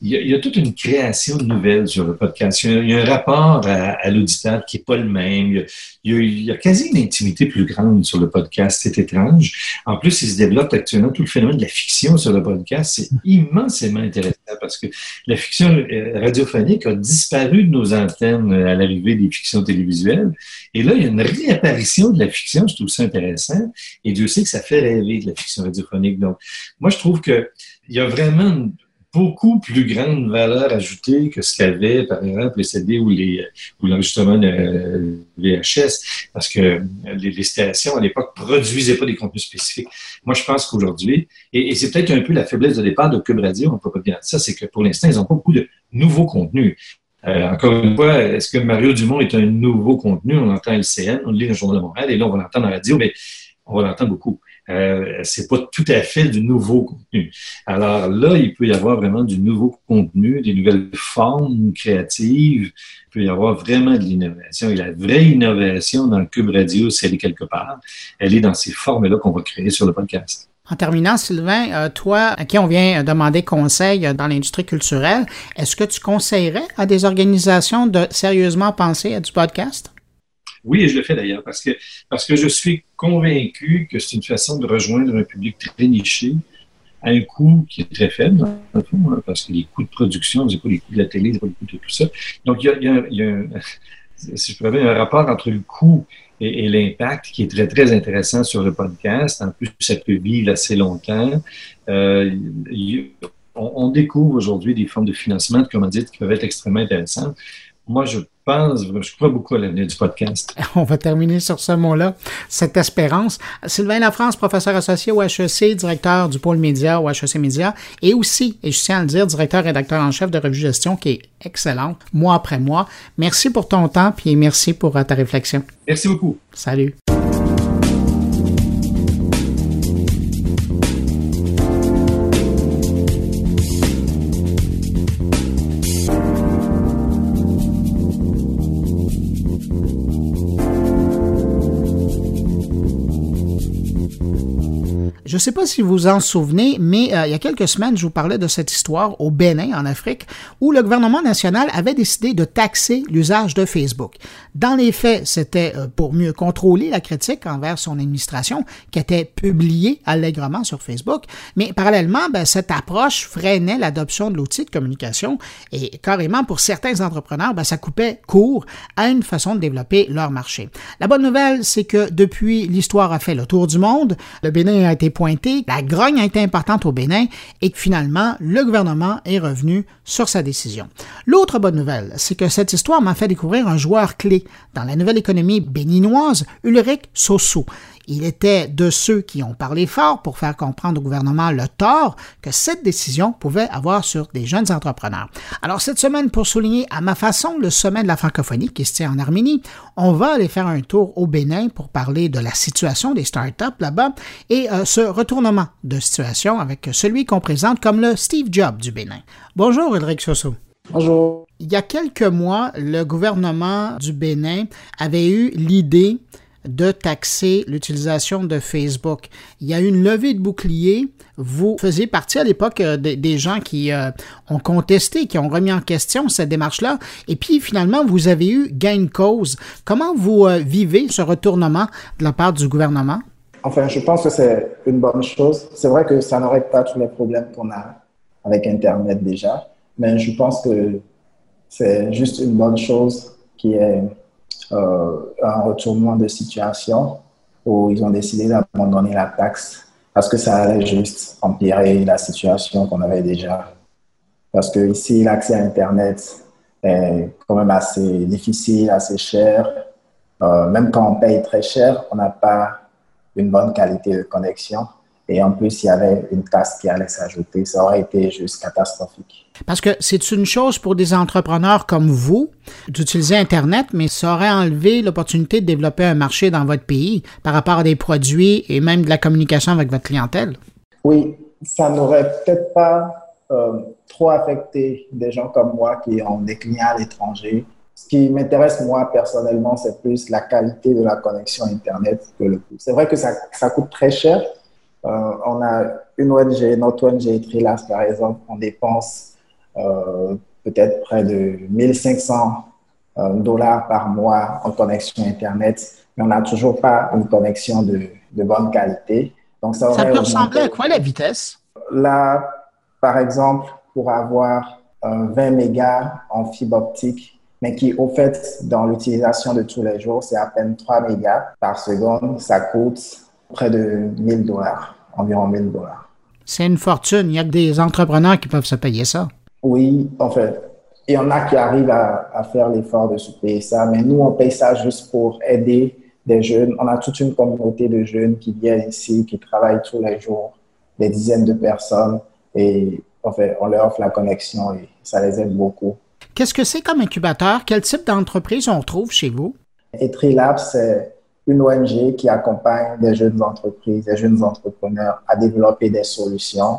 il y, a, toute une création nouvelle sur le podcast. Il y a, un rapport à, l'auditeur qui n'est pas le même. Il y, a, quasi une intimité plus grande sur le podcast. C'est étrange. En plus, il se développe actuellement tout le phénomène de la fiction sur le podcast. C'est immensément intéressant parce que la fiction euh, radiophonique a disparu de nos antennes à l'arrivée des fictions télévisuelles. Et là, il y a une réapparition de la fiction. Je trouve ça intéressant. Et Dieu sait que ça fait rêver de la fiction radiophonique. Donc, moi, je trouve que il y a vraiment une, beaucoup plus grande valeur ajoutée que ce qu'avaient, par exemple, les CD ou les ou l'enregistrement de VHS, parce que les, stations à l'époque produisaient pas des contenus spécifiques. Moi, je pense qu'aujourd'hui, et, c'est peut-être un peu la faiblesse de départ de Cube Radio, on peut pas dire ça, c'est que pour l'instant, ils n'ont pas beaucoup de nouveaux contenus. Euh, encore une fois, est-ce que Mario Dumont est un nouveau contenu? On entend LCN, on lit le Journal de Montréal, et là, on va l'entendre en radio, mais on va l'entendre beaucoup euh, c'est pas tout à fait du nouveau contenu. Alors là, il peut y avoir vraiment du nouveau contenu, des nouvelles formes créatives. Il peut y avoir vraiment de l'innovation. Et la vraie innovation dans le Cube Radio, c'est elle est quelque part. Elle est dans ces formes-là qu'on va créer sur le podcast. En terminant, Sylvain, euh, toi, à qui on vient demander conseil dans l'industrie culturelle, est-ce que tu conseillerais à des organisations de sérieusement penser à du podcast? Oui, et je le fais d'ailleurs parce que, parce que je suis convaincu que c'est une façon de rejoindre un public très niché à un coût qui est très faible, hein, parce que les coûts de production, c'est pas les coûts de la télé, c'est pas les coûts de tout ça. Donc, il y a, y a, y a <laughs> un, rapport entre le coût et, l'impact qui est très, très intéressant sur le podcast. En plus, ça peut vivre assez longtemps. Euh, on, on, découvre aujourd'hui des formes de financement, de dit, qui peuvent être extrêmement intéressantes. Moi, je pense, je crois beaucoup à l'avenir du podcast. <laughs> On va terminer sur ce mot-là, cette espérance. Sylvain Lafrance, professeur associé au HEC, directeur du pôle média au HEC Média, et aussi, et je tiens à le dire, directeur rédacteur en chef de Revue Gestion, qui est excellente, mois après mois. Merci pour ton temps, puis merci pour ta réflexion. Merci beaucoup. Salut. Ne sais pas si vous vous en souvenez, mais euh, il y a quelques semaines, je vous parlais de cette histoire au Bénin, en Afrique, où le gouvernement national avait décidé de taxer l'usage de Facebook. Dans les faits, c'était euh, pour mieux contrôler la critique envers son administration, qui était publiée allègrement sur Facebook, mais parallèlement, ben, cette approche freinait l'adoption de l'outil de communication et carrément pour certains entrepreneurs, ben, ça coupait court à une façon de développer leur marché. La bonne nouvelle, c'est que depuis l'histoire a fait le tour du monde, le Bénin a été pointé, la grogne a été importante au Bénin et que finalement, le gouvernement est revenu sur sa décision. L'autre bonne nouvelle, c'est que cette histoire m'a fait découvrir un joueur clé dans la nouvelle économie béninoise, Ulrich Sossou. Il était de ceux qui ont parlé fort pour faire comprendre au gouvernement le tort que cette décision pouvait avoir sur des jeunes entrepreneurs. Alors cette semaine, pour souligner à ma façon le sommet de la francophonie qui se tient en Arménie, on va aller faire un tour au Bénin pour parler de la situation des startups là-bas et euh, ce retournement de situation avec celui qu'on présente comme le Steve Jobs du Bénin. Bonjour Ulrich Soso. Bonjour. Il y a quelques mois, le gouvernement du Bénin avait eu l'idée de taxer l'utilisation de Facebook. Il y a eu une levée de bouclier. Vous faisiez partie à l'époque euh, des, gens qui euh, ont contesté, qui ont remis en question cette démarche-là. Et puis finalement, vous avez eu gain de cause. Comment vous euh, vivez ce retournement de la part du gouvernement? Enfin, je pense que c'est une bonne chose. C'est vrai que ça n'aurait pas tous les problèmes qu'on a avec Internet déjà, mais je pense que c'est juste une bonne chose qui est un retournement de situation où ils ont décidé d'abandonner la taxe parce que ça allait juste empirer la situation qu'on avait déjà. Parce que ici, l'accès à Internet est quand même assez difficile, assez cher. Euh, même quand on paye très cher, on n'a pas une bonne qualité de connexion. Et en plus, il y avait une taxe qui allait s'ajouter. Ça aurait été juste catastrophique. Parce que c'est une chose pour des entrepreneurs comme vous d'utiliser Internet, mais ça aurait enlevé l'opportunité de développer un marché dans votre pays par rapport à des produits et même de la communication avec votre clientèle. Oui, ça n'aurait peut-être pas euh, trop affecté des gens comme moi qui ont des clients à l'étranger. Ce qui m'intéresse, moi, personnellement, c'est plus la qualité de la connexion Internet que le coût. C'est vrai que ça, ça coûte très cher, euh, on a une ONG, notre ONG Trilas, par exemple, on dépense euh, peut-être près de 1500 euh, dollars par mois en connexion Internet, mais on n'a toujours pas une connexion de, bonne qualité. Donc, ça, ça peut ressembler à quoi la vitesse? Là, par exemple, pour avoir 20 mégas en fibre optique, mais qui, au fait, dans l'utilisation de tous les jours, c'est à peine 3 mégas par seconde, ça coûte près de 1000 dollars, environ 1000 dollars. C'est une fortune. Il y a que des entrepreneurs qui peuvent se payer ça. Oui, en fait. Il y en a qui arrivent à, faire l'effort de se payer ça, mais nous, on paye ça juste pour aider des jeunes. On a toute une communauté de jeunes qui viennent ici, qui travaillent tous les jours, des dizaines de personnes, et en fait, on leur offre la connexion et ça les aide beaucoup. Qu'est-ce que c'est comme incubateur? Quel type d'entreprise on trouve chez vous? Etrilab, c'est une ONG qui accompagne des jeunes entreprises, des jeunes entrepreneurs à développer des solutions,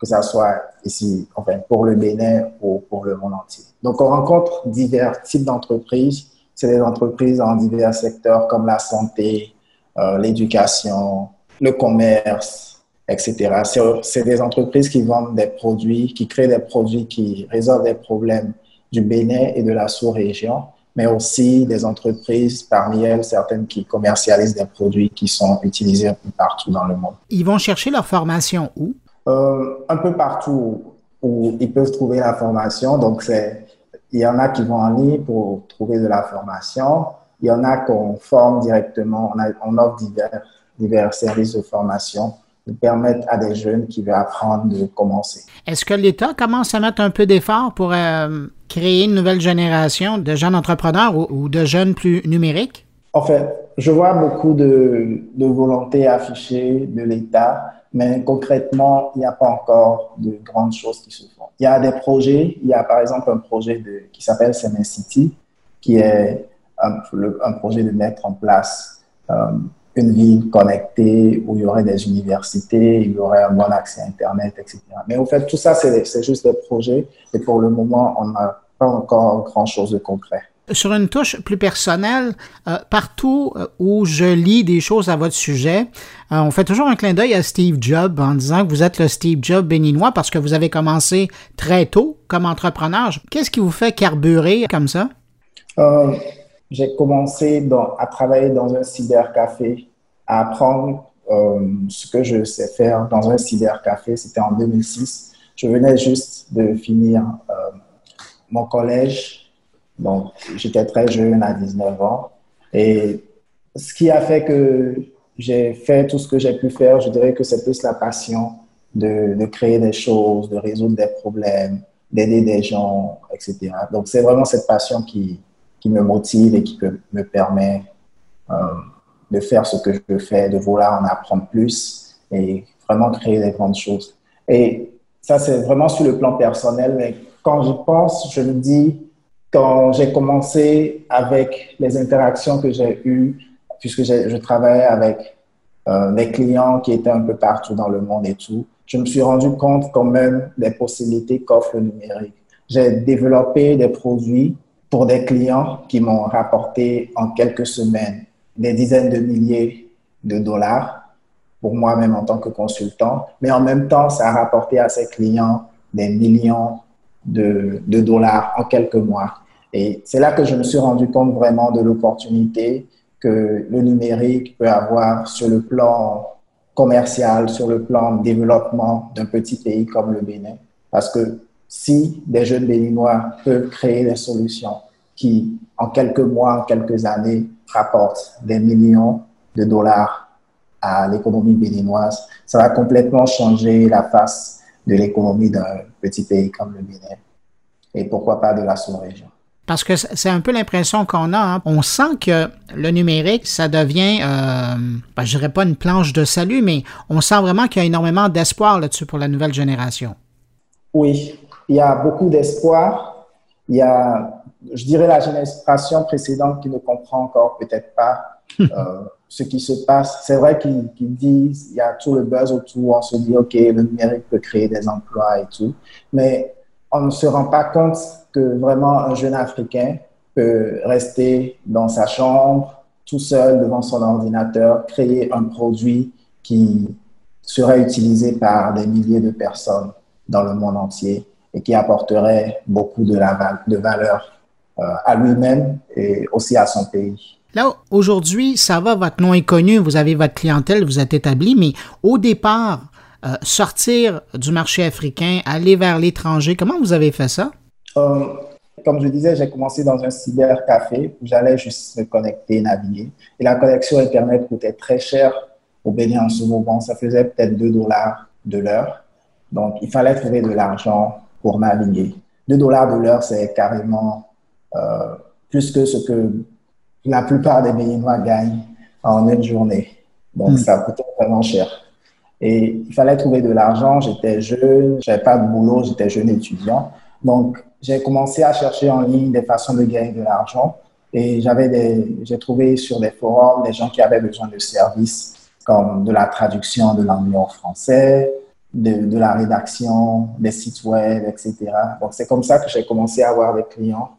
que ce soit ici, enfin, pour le Bénin ou pour le monde entier. Donc, on rencontre divers types d'entreprises. C'est des entreprises en divers secteurs comme la santé, euh, l'éducation, le commerce, etc. C'est des entreprises qui vendent des produits, qui créent des produits qui résolvent des problèmes du Bénin et de la sous-région mais aussi des entreprises, parmi elles certaines qui commercialisent des produits qui sont utilisés un peu partout dans le monde. Ils vont chercher leur formation où? Euh, Un peu partout où ils peuvent trouver la formation. Donc, il y en a qui vont en ligne pour trouver de la formation. Il y en a qu'on forme directement. On, on offre divers, divers services de formation de permettre à des jeunes qui veulent apprendre de commencer. Est-ce que l'État commence à mettre un peu d'effort pour euh, créer une nouvelle génération de jeunes entrepreneurs ou, de jeunes plus numériques? En fait, je vois beaucoup de, de volonté affichée de l'État, mais concrètement, il n'y a pas encore de grandes choses qui se font. Il y a des projets, il y a par exemple un projet de, qui s'appelle Semen City, qui est un, un, projet de mettre en place euh, une ville connectée où il y aurait des universités, il y aurait un bon accès à Internet, etc. Mais au fait, tout ça, c'est juste des projets et pour le moment, on n'a pas encore grand-chose de concret. Sur une touche plus personnelle, euh, partout euh, où je lis des choses à votre sujet, euh, on fait toujours un clin d'œil à Steve Jobs en disant que vous êtes le Steve Jobs béninois parce que vous avez commencé très tôt comme entrepreneur. Qu'est-ce qui vous fait carburer comme ça? J'ai commencé dans, à travailler dans un cybercafé apprendre euh, ce que je sais faire dans un cybercafé. C'était en 2006. Je venais juste de finir euh, mon collège. Donc, j'étais très jeune, à 19 ans. Et ce qui a fait que j'ai fait tout ce que j'ai pu faire, je dirais que c'est plus la passion de, créer des choses, de résoudre des problèmes, d'aider des gens, etc. Donc, c'est vraiment cette passion qui, qui me motive et qui me permet euh, de faire ce que je fais, de vouloir en apprendre plus et vraiment créer des grandes choses. Et ça, c'est vraiment sur le plan personnel, mais quand je pense, je me dis, quand j'ai commencé avec les interactions que j'ai eues, puisque je travaillais avec euh, des clients qui étaient un peu partout dans le monde et tout, je me suis rendu compte quand même des possibilités qu'offre le numérique. J'ai développé des produits pour des clients qui m'ont rapporté en quelques semaines des dizaines de milliers de dollars pour moi-même en tant que consultant, mais en même temps, ça a rapporté à ses clients des millions de, dollars en quelques mois. Et c'est là que je me suis rendu compte vraiment de l'opportunité que le numérique peut avoir sur le plan commercial, sur le plan développement d'un petit pays comme le Bénin. Parce que si des jeunes béninois peuvent créer des solutions qui, en quelques mois, en quelques années, rapportent des millions de dollars à l'économie béninoise, ça va complètement changer la face de l'économie d'un petit pays comme le Bénin. Et pourquoi pas de la sous-région. Parce que c'est un peu l'impression qu'on a. Hein. On sent que le numérique, ça devient, euh, ben, je dirais pas une planche de salut, mais on sent vraiment qu'il y a énormément d'espoir là-dessus pour la nouvelle génération. Oui, il y a beaucoup d'espoir. Il y a je dirais, la génération précédente qui ne comprend encore peut-être pas <laughs> euh, ce qui se passe. C'est vrai qu'ils disent, il y a tout le buzz autour, on se dit, OK, le numérique peut créer des emplois et tout, mais on ne se rend pas compte que vraiment un jeune Africain peut rester dans sa chambre, tout seul devant son ordinateur, créer un produit qui serait utilisé par des milliers de personnes dans le monde entier et qui apporterait beaucoup de, la, de valeur à lui-même et aussi à son pays. Là, aujourd'hui, ça va, votre nom est connu, vous avez votre clientèle, vous êtes établi, mais au départ, euh, sortir du marché africain, aller vers l'étranger, comment vous avez fait ça? Euh, comme je disais, j'ai commencé dans un cybercafé où j'allais juste me connecter, naviguer. Et la connexion Internet coûtait très cher au Bénin en ce moment. Ça faisait peut-être 2 dollars de l'heure. Donc, il fallait trouver de l'argent pour naviguer. 2 dollars de l'heure, c'est carrément euh, plus que ce que la plupart des Béninois gagnent en une journée. Donc, hmm. ça coûtait vraiment cher. Et il fallait trouver de l'argent. J'étais jeune, j'avais pas de boulot, j'étais jeune étudiant. Donc, j'ai commencé à chercher en ligne des façons de gagner de l'argent. Et j'avais des, j'ai trouvé sur des forums des gens qui avaient besoin de services comme de la traduction de l'anglais en français, de, de, la rédaction, des sites web, etc. Donc, c'est comme ça que j'ai commencé à avoir des clients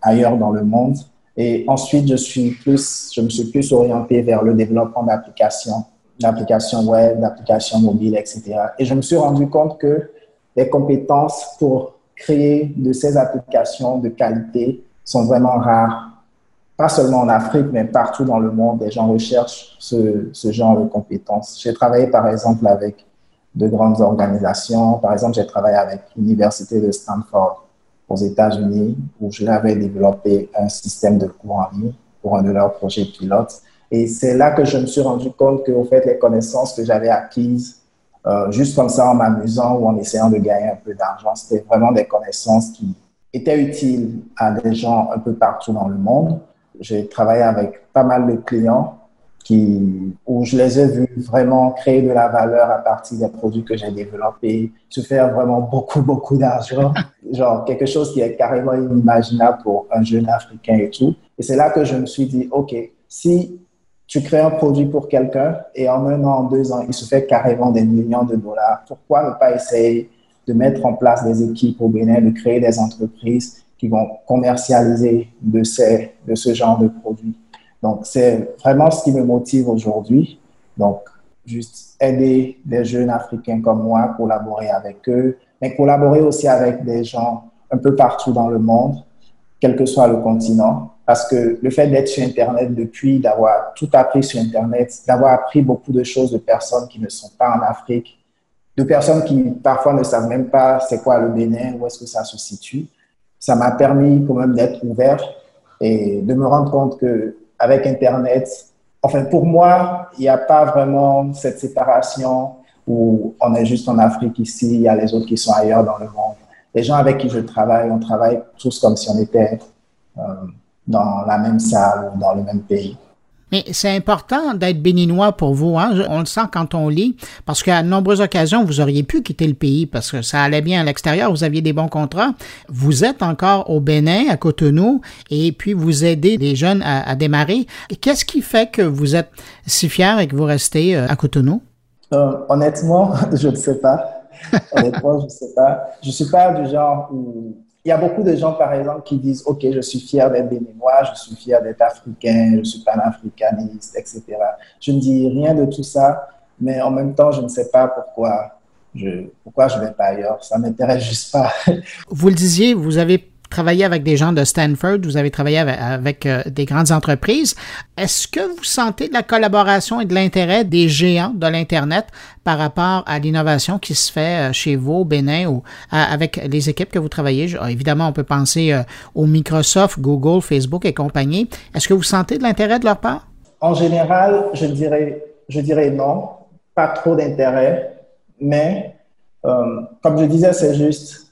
ailleurs dans le monde. Et ensuite, je, suis plus, je me suis plus orienté vers le développement d'applications, d'applications web, d'applications mobiles, etc. Et je me suis rendu compte que les compétences pour créer de ces applications de qualité sont vraiment rares. Pas seulement en Afrique, mais partout dans le monde, les gens recherchent ce, ce genre de compétences. J'ai travaillé par exemple avec de grandes organisations. Par exemple, j'ai travaillé avec l'Université de Stanford aux États-Unis où je l'avais développé un système de cours en ligne pour un de leurs projets pilotes. Et c'est là que je me suis rendu compte que, au fait, les connaissances que j'avais acquises, euh, juste comme ça en m'amusant ou en essayant de gagner un peu d'argent, c'était vraiment des connaissances qui étaient utiles à des gens un peu partout dans le monde. J'ai travaillé avec pas mal de clients qui, où je les ai vus vraiment créer de la valeur à partir des produits que j'ai développés, se faire vraiment beaucoup, beaucoup d'argent. <laughs> Genre quelque chose qui est carrément inimaginable pour un jeune Africain et tout. Et c'est là que je me suis dit, OK, si tu crées un produit pour quelqu'un et en un an, en deux ans, il se fait carrément des millions de dollars, pourquoi ne pas essayer de mettre en place des équipes au Bénin, de créer des entreprises qui vont commercialiser de, ces, de ce genre de produits? Donc, c'est vraiment ce qui me motive aujourd'hui. Donc, juste aider des jeunes Africains comme moi, collaborer avec eux, mais collaborer aussi avec des gens un peu partout dans le monde, quel que soit le continent. Parce que le fait d'être sur Internet depuis, d'avoir tout appris sur Internet, d'avoir appris beaucoup de choses de personnes qui ne sont pas en Afrique, de personnes qui parfois ne savent même pas c'est quoi le Bénin, où est-ce que ça se situe, ça m'a permis quand même d'être ouvert et de me rendre compte que avec Internet. Enfin, pour moi, il n'y a pas vraiment cette séparation où on est juste en Afrique ici, il y a les autres qui sont ailleurs dans le monde. Les gens avec qui je travaille, on travaille tous comme si on était euh, dans la même salle ou dans le même pays. Mais c'est important d'être béninois pour vous. Hein? On le sent quand on lit, parce qu'à de nombreuses occasions, vous auriez pu quitter le pays parce que ça allait bien à l'extérieur, vous aviez des bons contrats. Vous êtes encore au Bénin, à Cotonou, et puis vous aidez les jeunes à, démarrer. Qu'est-ce qui fait que vous êtes si fier et que vous restez euh, à Cotonou? Euh, honnêtement, <laughs> je ne sais pas. honnêtement, je ne sais pas. Je ne suis pas du genre où il y a beaucoup de gens, par exemple, qui disent Ok, je suis fier d'être béninois, je suis fier d'être africain, je suis panafricaniste, etc. Je ne dis rien de tout ça, mais en même temps, je ne sais pas pourquoi je pourquoi je vais pas ailleurs. Ça m'intéresse juste pas. Vous le disiez, vous avez travaillé avec des gens de Stanford, vous avez travaillé avec, euh, des grandes entreprises. Est-ce que vous sentez de la collaboration et de l'intérêt des géants de l'Internet par rapport à l'innovation qui se fait euh, chez vous au Bénin ou avec les équipes que vous travaillez? Évidemment, on peut penser euh, au Microsoft, Google, Facebook et compagnie. Est-ce que vous sentez de l'intérêt de leur part? En général, je dirais, je dirais non, pas trop d'intérêt, mais comme je disais, c'est juste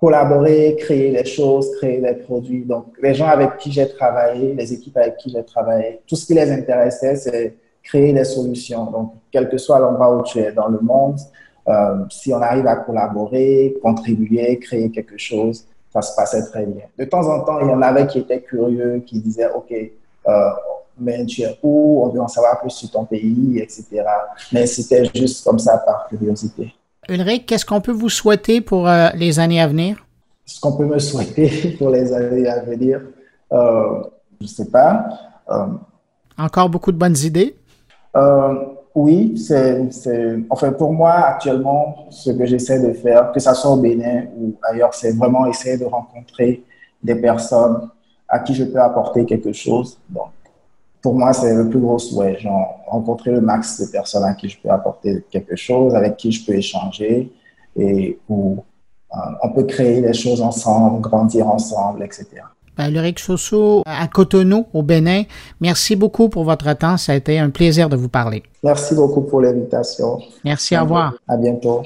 collaborer, créer des choses, créer des produits. Donc, les gens avec qui j'ai travaillé, les équipes avec qui j'ai travaillé, tout ce qui les intéressait, c'est créer des solutions. Donc, quel que soit l'endroit où tu es dans le monde, euh, si on arrive à collaborer, contribuer, créer quelque chose, ça se passait très bien. De temps en temps, il y en avait qui étaient curieux, qui disaient, OK, euh, mais tu es où? On veut en savoir plus sur ton pays, etc. Mais c'était juste comme ça par curiosité. Ulrich, qu'est-ce qu'on peut vous souhaiter pour euh, les années à venir? Ce qu'on peut me souhaiter <laughs> pour les années à venir, euh, je ne sais pas. Euh, Encore beaucoup de bonnes idées? oui, c'est, enfin pour moi actuellement, ce que j'essaie de faire, que ce soit au Bénin ou ailleurs, c'est vraiment essayer de rencontrer des personnes à qui je peux apporter quelque chose. Donc, pour moi, c'est le plus gros souhait. Genre, rencontrer le max de personnes à qui je peux apporter quelque chose, avec qui je peux échanger et où euh, on peut créer des choses ensemble, grandir ensemble, etc. Ben, Luric Soso à Cotonou, au Bénin, merci beaucoup pour votre temps. Ça a été un plaisir de vous parler. Merci beaucoup pour l'invitation. Merci, au revoir. À bientôt.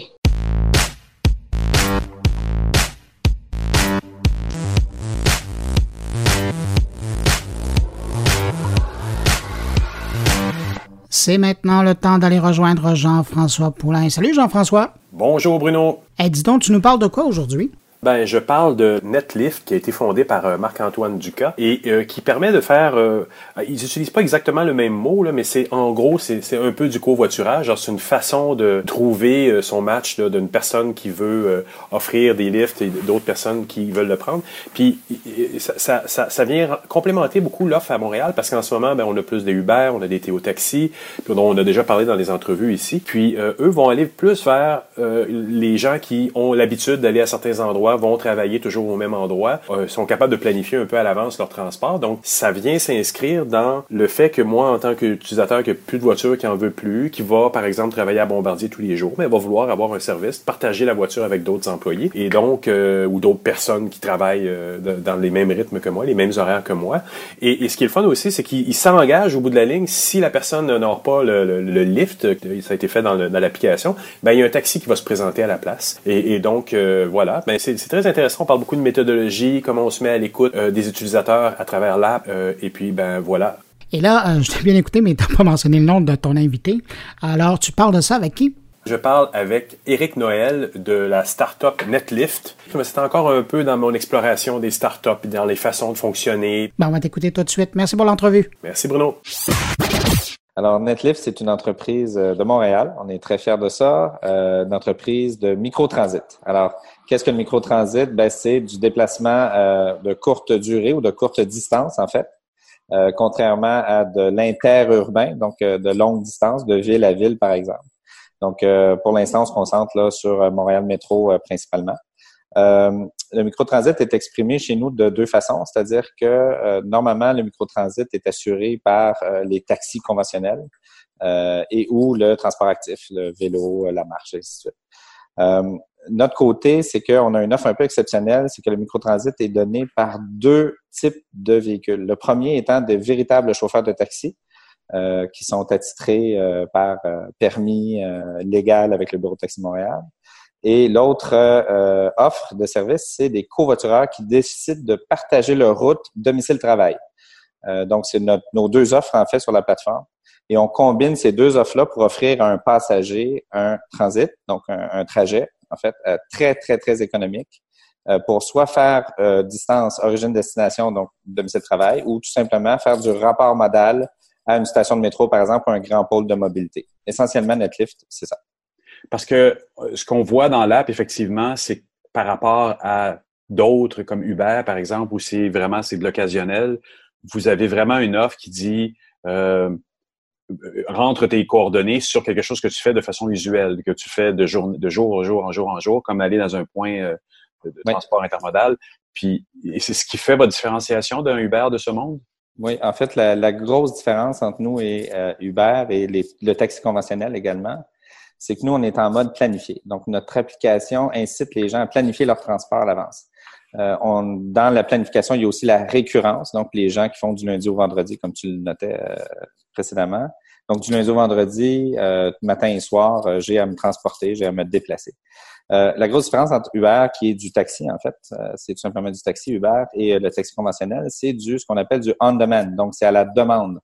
C'est maintenant le temps d'aller rejoindre Jean-François Poulain. Salut Jean-François. Bonjour Bruno. Eh, dis donc, tu nous parles de quoi aujourd'hui? Ben, je parle de NetLift qui a été fondé par euh, Marc-Antoine Ducas et euh, qui permet de faire. Euh, ils n'utilisent pas exactement le même mot là, mais c'est en gros c'est un peu du covoiturage. C'est une façon de trouver son match d'une personne qui veut offrir des lifts et d'autres personnes qui veulent le prendre. Puis ça, ça, ça, vient complémenter beaucoup l'offre à Montréal parce qu'en ce moment, ben, on a plus des Uber, on a des Théo Taxi, dont on a déjà parlé dans les entrevues ici. Puis eux vont aller plus vers les gens qui ont l'habitude d'aller à certains endroits vont travailler toujours au même endroit, euh, sont capables de planifier un peu à l'avance leur transport. Donc, ça vient s'inscrire dans le fait que moi, en tant qu'utilisateur qui a plus de voiture, qui en veut plus, qui va, par exemple, travailler à Bombardier tous les jours, mais va vouloir avoir un service, partager la voiture avec d'autres employés et donc, euh, ou d'autres personnes qui travaillent euh, dans les mêmes rythmes que moi, les mêmes horaires que moi. Et, ce qui est le fun aussi, c'est qu'il s'engage au bout de la ligne si la personne n'a pas le, lift, ça a été fait dans l'application, ben, il y a un taxi qui va se présenter à la place. Et, donc, voilà, ben, c'est très intéressant. On parle beaucoup de méthodologie, comment on se met à l'écoute des utilisateurs à travers l'app. et puis, ben voilà, et là, je t'ai bien écouté, mais tu n'as pas mentionné le nom de ton invité. Alors, tu parles de ça avec qui? Je parle avec Éric Noël de la startup Netlift. C'est encore un peu dans mon exploration des startups, dans les façons de fonctionner. Bon, on va t'écouter tout de suite. Merci pour l'entrevue. Merci Bruno. Alors, Netlift, c'est une entreprise euh, de Montréal. On est très fiers de ça. Euh, une entreprise de microtransit. Alors, qu'est-ce que le microtransit? Ben, c'est du déplacement euh, de courte durée ou de courte distance, en fait. Euh, contrairement à de l'interurbain, donc de longue distance, de ville à ville, par exemple. Donc, euh, pour l'instant, on se concentre là sur euh, Montréal Métro euh, principalement. le microtransit est exprimé chez nous de deux façons, c'est-à-dire que normalement, le microtransit est assuré par les taxis conventionnels et ou le transport actif, le vélo, la marche, et ainsi de suite. Notre côté, c'est qu'on a une offre un peu exceptionnelle, c'est que le microtransit est donné par deux types de véhicules. Le premier étant des véritables chauffeurs de taxi, euh, qui sont attitrés euh, par euh, permis légal avec le Bureau de Taxi Montréal. Et l'autre offre de service, c'est des covoitureurs qui décident de partager leur route domicile-travail. donc, c'est nos deux offres, en fait, sur la plateforme. Et on combine ces deux offres-là pour offrir à un passager un transit, donc un, trajet, en fait, très, très, très économique, pour soit faire distance origine-destination, donc domicile-travail, ou tout simplement faire du rapport modal à une station de métro, par exemple, un grand pôle de mobilité. Essentiellement, Netlift, c'est ça. Parce que euh, ce qu'on voit dans l'app, effectivement, c'est par rapport à d'autres comme Uber, par exemple, où c'est vraiment c'est de l'occasionnel, vous avez vraiment une offre qui dit euh, rentre tes coordonnées sur quelque chose que tu fais de façon usuelle, que tu fais de jour, de jour en jour en jour en jour, comme aller dans un point euh, de, transport intermodal. Puis c'est ce qui fait votre différenciation d'un Uber de ce monde? Oui, en fait, la, grosse différence entre nous et euh, Uber et le taxi conventionnel également, c'est que nous, on est en mode planifié. Donc, notre application incite les gens à planifier leur transport à l'avance. Euh, dans la planification, il y a aussi la récurrence, donc les gens qui font du lundi au vendredi, comme tu le notais euh, précédemment. Donc, du lundi au vendredi, matin et soir, j'ai à me transporter, j'ai à me déplacer. Euh, la grosse différence entre Uber, qui est du taxi, en fait, euh, c'est tout simplement du taxi Uber, et euh, le taxi conventionnel, c'est du ce qu'on appelle du on-demand. Donc, c'est à la demande.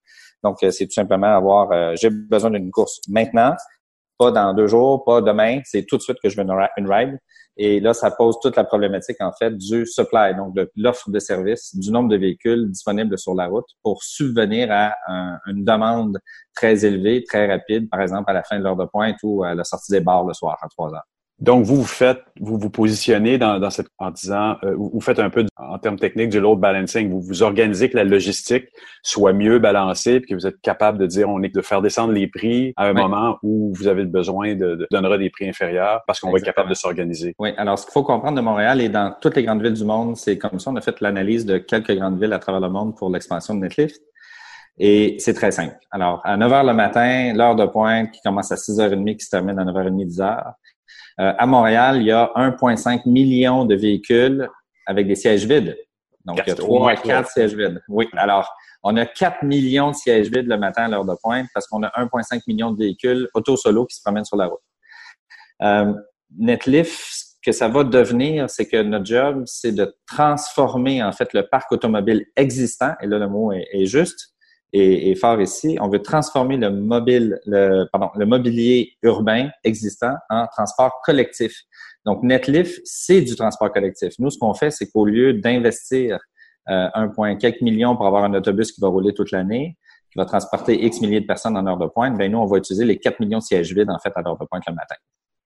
Donc, c'est tout simplement avoir, j'ai besoin d'une course maintenant, pas dans deux jours, pas demain, c'est tout de suite que je veux une ride. Et là, ça pose toute la problématique, en fait, du supply, donc de l'offre de service, du nombre de véhicules disponibles sur la route pour subvenir à une demande très élevée, très rapide, par exemple, à la fin de l'heure de pointe ou à la sortie des bars le soir à trois heures. Donc, vous, vous faites, vous vous positionnez dans, dans cette, en disant, euh, vous faites un peu en termes techniques du load balancing. Vous vous organisez que la logistique soit mieux balancée, puis que vous êtes capable de dire, on est de faire descendre les prix à un moment où vous avez besoin de, de donner des prix inférieurs parce qu'on va être capable de s'organiser. Oui. Alors, ce qu'il faut comprendre de Montréal et dans toutes les grandes villes du monde, c'est comme ça. On a fait l'analyse de quelques grandes villes à travers le monde pour l'expansion de Netlift. Et c'est très simple. Alors, à 9 h le matin, l'heure de pointe qui commence à 6h30, qui se termine à 9h30, 10h, euh, à Montréal, il y a 1,5 million de véhicules avec des sièges vides. Donc, il y a 3 à 4 sièges vides. Oui. Alors, on a 4 millions de sièges vides le matin à l'heure de pointe parce qu'on a 1,5 million de véhicules auto-solo qui se promènent sur la route. Euh, ce que ça va devenir, c'est que notre job, c'est de transformer en fait le parc automobile existant, et là le mot est juste, et, fort ici, on veut transformer le mobilier urbain existant en transport collectif. Donc, Netlift, c'est du transport collectif. Nous, ce qu'on fait, c'est qu'au lieu d'investir euh, 1,4 million pour avoir un autobus qui va rouler toute l'année, qui va transporter X milliers de personnes en heure de pointe, ben nous, on va utiliser les 4 millions de sièges vides, en fait, à l'heure de pointe le matin.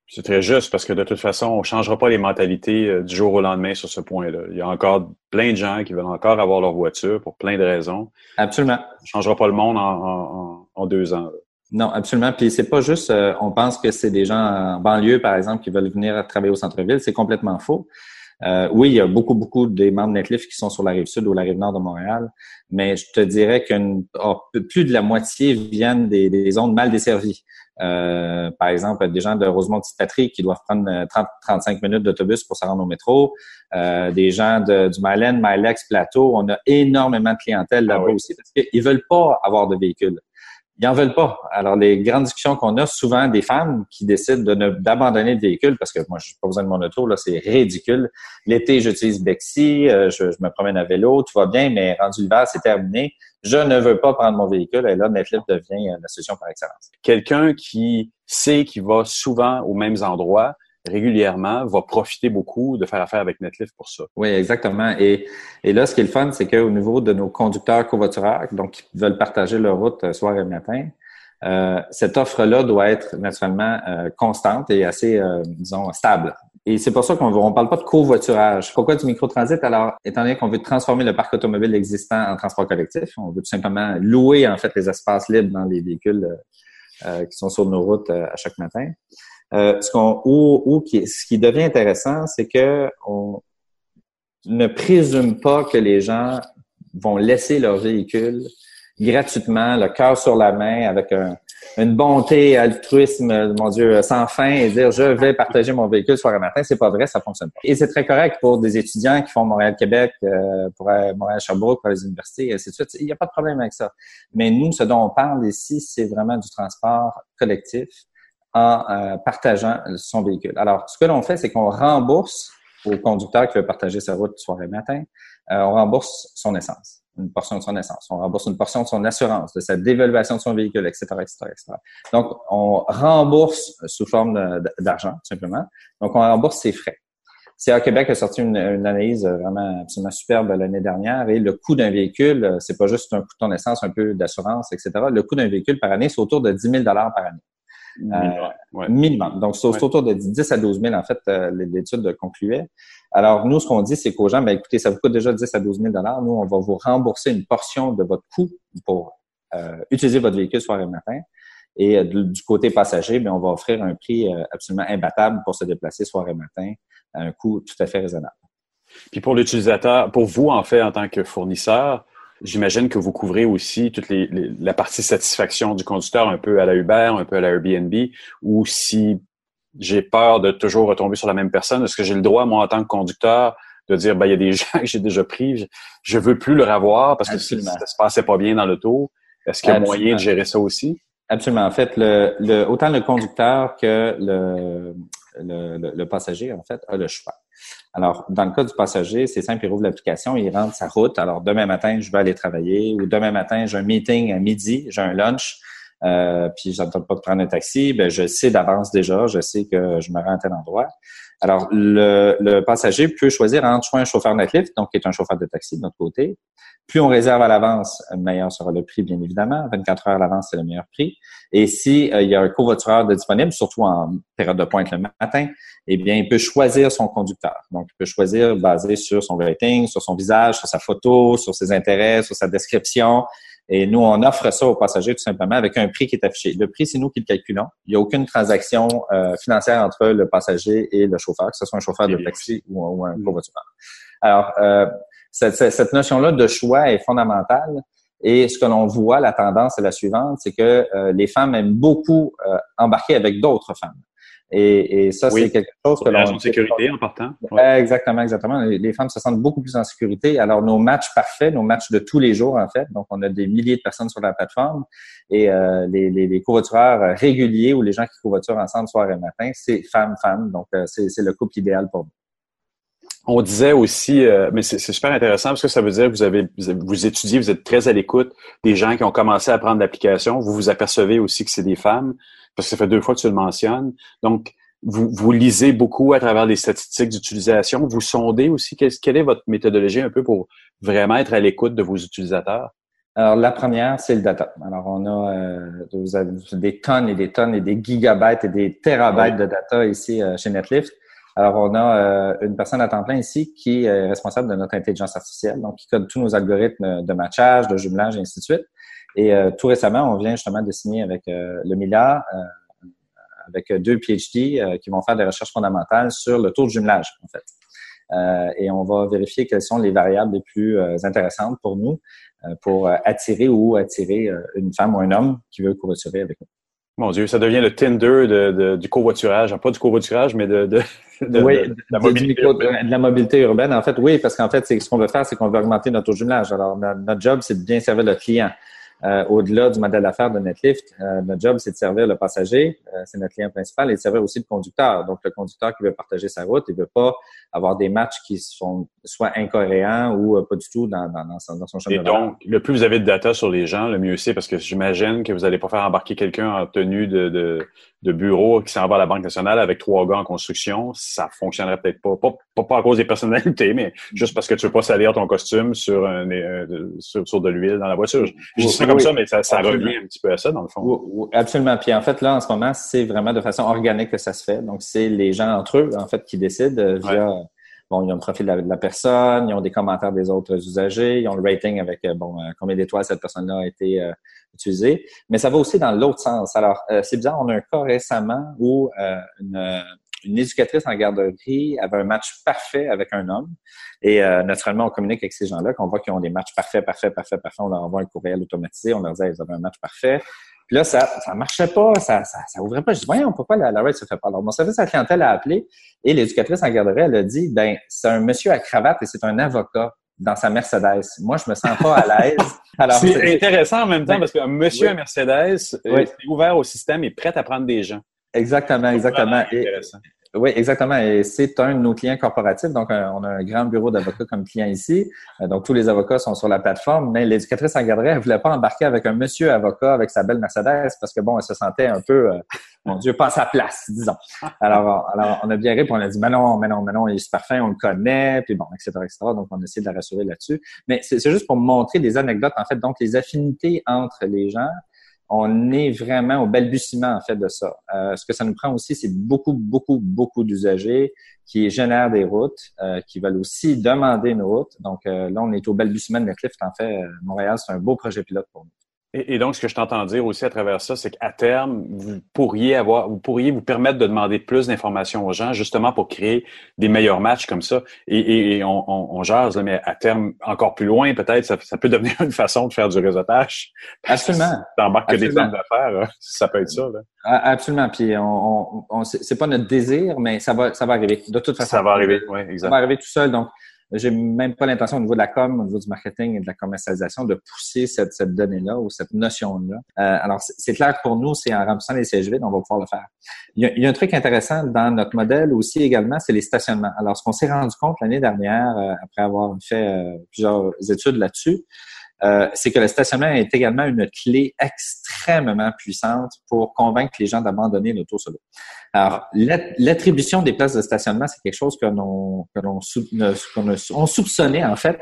C'est très juste parce que de toute façon, on ne changera pas les mentalités euh, du jour au lendemain sur ce point-là. Il y a encore plein de gens qui veulent encore avoir leur voiture pour plein de raisons. Absolument. On ne changera pas le monde en, deux ans. Non, absolument. Puis c'est pas juste, euh, on pense que c'est des gens en banlieue, par exemple, qui veulent venir travailler au centre-ville. C'est complètement faux. Euh, oui, il y a beaucoup, beaucoup des membres de Netlift qui sont sur la rive sud ou la rive nord de Montréal, mais je te dirais que oh, plus de la moitié viennent des, des zones mal desservies. Euh, par exemple, des gens de Rosemont-Petite-Patrie qui doivent prendre 30-35 euh, minutes d'autobus pour se rendre au métro. Euh, des gens de, du Myland, Mylex, Plateau. On a énormément de clientèle là-bas ah aussi parce qu'ils veulent pas avoir de véhicule ils en veulent pas. Alors, les grandes discussions qu'on a, souvent des femmes qui décident de d'abandonner le véhicule parce que moi, je n'ai pas besoin de mon auto, là, c'est ridicule. L'été, j'utilise Bexy, euh, je, me promène à vélo, tout va bien, mais rendu l'hiver, c'est terminé. Je ne veux pas prendre mon véhicule et là, Netflix devient euh, la solution par excellence. Quelqu'un qui sait qu'il va souvent aux mêmes endroits, régulièrement va profiter beaucoup de faire affaire avec Netlift pour ça. Oui, exactement. Et, et là, ce qui est le fun, c'est qu'au niveau de nos conducteurs covoituraires, donc qui veulent partager leur route euh, soir et matin, euh, cette offre-là doit être naturellement euh, constante et assez, euh, disons, stable. Et c'est pour ça qu'on ne parle pas de covoiturage. Pourquoi du microtransit? Alors, étant donné qu'on veut transformer le parc automobile existant en transport collectif, on veut tout simplement louer en fait les espaces libres dans les véhicules qui sont sur nos routes à chaque matin. Euh, ce, qu'on, ou, ou qui, ce qui devient intéressant, c'est que on ne présume pas que les gens vont laisser leur véhicule gratuitement, le cœur sur la main, avec un, une bonté, altruisme, mon Dieu, sans fin, et dire je vais partager mon véhicule soir et matin. C'est pas vrai, ça fonctionne pas. Et c'est très correct pour des étudiants qui font Montréal-Québec, euh, pour Montréal-Sherbrooke, pour les universités, et ainsi de suite. Il n'y a pas de problème avec ça. Mais nous, ce dont on parle ici, c'est vraiment du transport collectif en euh, partageant son véhicule. Alors, ce que l'on fait, c'est qu'on rembourse au conducteur qui veut partager sa route soir et matin, euh, on rembourse son essence, une portion de son essence. On rembourse une portion de son assurance, de sa dévaluation de son véhicule, etc., etc., etc. Donc, on rembourse sous forme d'argent, simplement. Donc, on rembourse ses frais. CA Québec a sorti une, analyse vraiment absolument superbe l'année dernière et le coût d'un véhicule, c'est pas juste un coût de ton essence, un peu d'assurance, etc. Le coût d'un véhicule par année, c'est autour de 10 000 par année. Euh, minimum. Donc, c'est autour de 10 à 12 000, en fait, euh, l'étude concluait. Alors, nous, ce qu'on dit, c'est qu'aux gens, ben, écoutez, ça vous coûte déjà 10 à 12 000 Nous, on va vous rembourser une portion de votre coût pour euh, utiliser votre véhicule soir et matin. Et du côté passager, bien, on va offrir un prix absolument imbattable pour se déplacer soir et matin à un coût tout à fait raisonnable. Puis pour l'utilisateur, pour vous, en fait, en tant que fournisseur, J'imagine que vous couvrez aussi toute les, la partie satisfaction du conducteur, un peu à la Uber, un peu à la Airbnb, ou si j'ai peur de toujours retomber sur la même personne, est-ce que j'ai le droit, moi, en tant que conducteur, de dire, ben, il y a des <laughs> gens que j'ai déjà pris, je, veux plus leur avoir parce que ça, ça se passait pas bien dans l'auto. Est-ce qu'il y a moyen de gérer ça aussi? Absolument. En fait, le, le, autant le conducteur que le, le, le, passager, en fait, a le choix. Alors, dans le cas du passager, c'est simple, il rouvre l'application, il rentre sa route. Alors, demain matin, je vais aller travailler ou demain matin, j'ai un meeting à midi, j'ai un lunch, euh, puis j'attends pas de prendre un taxi. Ben, je sais d'avance déjà, je sais que je me rends à tel endroit. Alors, le, le passager peut choisir entre soit un chauffeur Netlift, donc qui est un chauffeur de taxi de notre côté. Plus on réserve à l'avance, meilleur sera le prix, bien évidemment. 24 heures à l'avance, c'est le meilleur prix. Et si euh, il y a un covoitureur de disponible, surtout en période de pointe le matin, eh bien, il peut choisir son conducteur. Donc, il peut choisir basé sur son rating, sur son visage, sur sa photo, sur ses intérêts, sur sa description. Et nous, on offre ça aux passagers tout simplement avec un prix qui est affiché. Le prix, c'est nous qui le calculons. Il n'y a aucune transaction euh, financière entre le passager et le chauffeur, que ce soit un chauffeur de taxi ou, un covoitureur. Alors, euh, cette, cette notion-là de choix est fondamentale. Et ce que l'on voit, la tendance est la suivante, c'est que euh, les femmes aiment beaucoup embarquer avec d'autres femmes. Et, et ça, c'est quelque chose que l'on... sécurité en partant. Exactement, exactement. Les, femmes se sentent beaucoup plus en sécurité. Alors, nos matchs parfaits, nos matchs de tous les jours, en fait, donc on a des milliers de personnes sur la plateforme et euh, les, les, les covoitureurs réguliers ou les gens qui covoiturent ensemble soir et matin, c'est femmes-femmes. Donc, euh, c'est le couple idéal pour nous. On disait aussi, euh, mais c'est super intéressant parce que ça veut dire que vous avez vous étudiez, vous êtes très à l'écoute des gens qui ont commencé à prendre l'application. Vous vous apercevez aussi que c'est des femmes parce que ça fait deux fois que tu le mentionnes. Donc, vous, vous lisez beaucoup à travers les statistiques d'utilisation. Vous sondez aussi. Quelle, est votre méthodologie un peu pour vraiment être à l'écoute de vos utilisateurs? Alors, la première, c'est le data. Alors, on a euh, des tonnes et des tonnes et des gigabytes et des terabytes de data ici euh, chez Netlift. Alors, on a euh, une personne à temps plein ici qui est responsable de notre intelligence artificielle, donc qui code tous nos algorithmes de matchage, de jumelage, et ainsi de suite. Et euh, tout récemment, on vient justement de signer avec euh, le MILA, euh, avec deux PhD qui vont faire des recherches fondamentales sur le taux de jumelage, en fait. et on va vérifier quelles sont les variables les plus intéressantes pour nous pour attirer ou attirer une femme ou un homme qui veut covoiturer avec nous. Mon Dieu, ça devient le Tinder de, du covoiturage. Pas du covoiturage, mais de, de, la mobilité urbaine. de, la mobilité urbaine. En fait, oui, parce qu'en fait, c'est ce qu'on veut faire, c'est qu'on veut augmenter notre jumelage. Alors, notre job, c'est de bien servir le client. Euh, au-delà du modèle d'affaires de Netlift, euh, notre job, c'est de servir le passager, euh, c'est notre client principal, et de servir aussi le conducteur. Donc, le conducteur qui veut partager sa route, il veut pas avoir des matchs qui sont soit incohérents ou pas du tout dans, dans, dans son, dans son chemin. Et donc, le plus vous avez de data sur les gens, le mieux c'est, parce que j'imagine que vous n'allez pas faire embarquer quelqu'un en tenue de, de, de bureau qui s'en va à la Banque nationale avec trois gars en construction. Ça fonctionnerait peut-être pas. pas. Pas, à cause des personnalités, mais juste parce que tu veux pas salir ton costume sur, un, sur, sur, de l'huile dans la voiture. Je, comme ça, mais ça, ça revient un petit peu à ça, dans le fond. absolument. Puis en fait, là, en ce moment, c'est vraiment de façon organique que ça se fait. Donc, c'est les gens entre eux, en fait, qui décident euh, via... Bon, ils ont le profil de la, personne, ils ont des commentaires des autres usagers, ils ont le rating avec euh, bon euh, combien d'étoiles cette personne-là a été utilisée. Mais ça va aussi dans l'autre sens. Alors, c'est bizarre, on a un cas récemment où une, éducatrice en garderie avait un match parfait avec un homme. Et euh, naturellement, on communique avec ces gens-là, qu'on voit qu'ils ont des matchs parfaits, parfaits, parfaits, parfaits. On leur envoie un courriel automatisé, on leur dit, vous avez un match parfait. Puis là, ça ça marchait pas, ça, ça, ça ouvrait pas. Je dis, voyons, pourquoi la, la se fait pas? Alors, mon service à la clientèle a appelé et l'éducatrice en garderie, elle a dit, ben, c'est un monsieur à cravate et c'est un avocat dans sa Mercedes. Moi, je me sens pas à l'aise. <laughs> c'est intéressant en même temps parce qu'un monsieur à Mercedes euh, est ouvert au système et prêt à prendre des gens. Exactement, exactement. Oui, exactement. Et c'est un de nos clients corporatifs. Donc, on a un grand bureau d'avocats comme client ici. Euh, donc, tous les avocats sont sur la plateforme. Mais l'éducatrice en garderie, elle voulait pas embarquer avec un monsieur avocat avec sa belle Mercedes parce que, bon, elle se sentait un peu, euh, mon Dieu, pas à sa place, disons. Alors, alors on a bien puis on a dit, mais non, mais non, mais non, il est super fin, on le connaît, puis bon, etc., etc. Donc, on a essayé de la rassurer là-dessus. Mais c'est juste pour montrer des anecdotes, en fait. Donc, les affinités entre les gens on est vraiment au balbutiement en fait de ça. Euh, ce que ça nous prend aussi, c'est beaucoup, beaucoup, beaucoup d'usagers qui génèrent des routes, euh, qui veulent aussi demander une route. Donc euh, là, on est au balbutiement de Netflix. En fait, Montréal, c'est un beau projet pilote pour nous. Et, donc, ce que je t'entends dire aussi à travers ça, c'est qu'à terme, vous pourriez avoir, vous pourriez vous permettre de demander plus d'informations aux gens, justement pour créer des meilleurs matchs comme ça. Et, et, on, on, on, jase, mais à terme, encore plus loin, peut-être, ça, ça, peut devenir une façon de faire du réseautage. Absolument. <laughs> T'embarques que des femmes d'affaires, ça peut être ça. Là. Ah, absolument. Puis on, on, c'est pas notre désir, mais ça va, ça va arriver. De toute façon. Ça va arriver, oui, exactement. Ça va arriver tout seul. Donc, j'ai même pas l'intention au niveau de la com, au niveau du marketing et de la commercialisation de pousser cette, cette donnée-là ou cette notion-là. Euh, alors, c'est clair que pour nous, c'est en remplissant les sièges vides, on va pouvoir le faire. Il y, a, il y a, un truc intéressant dans notre modèle aussi également, c'est les stationnements. Alors, ce qu'on s'est rendu compte l'année dernière, euh, après avoir fait euh, plusieurs études là-dessus, euh, c'est que le stationnement est également une clé extrêmement puissante pour convaincre les gens d'abandonner l'auto solo. Alors, l'attribution des places de stationnement, c'est quelque chose que l'on on soupçonnait en fait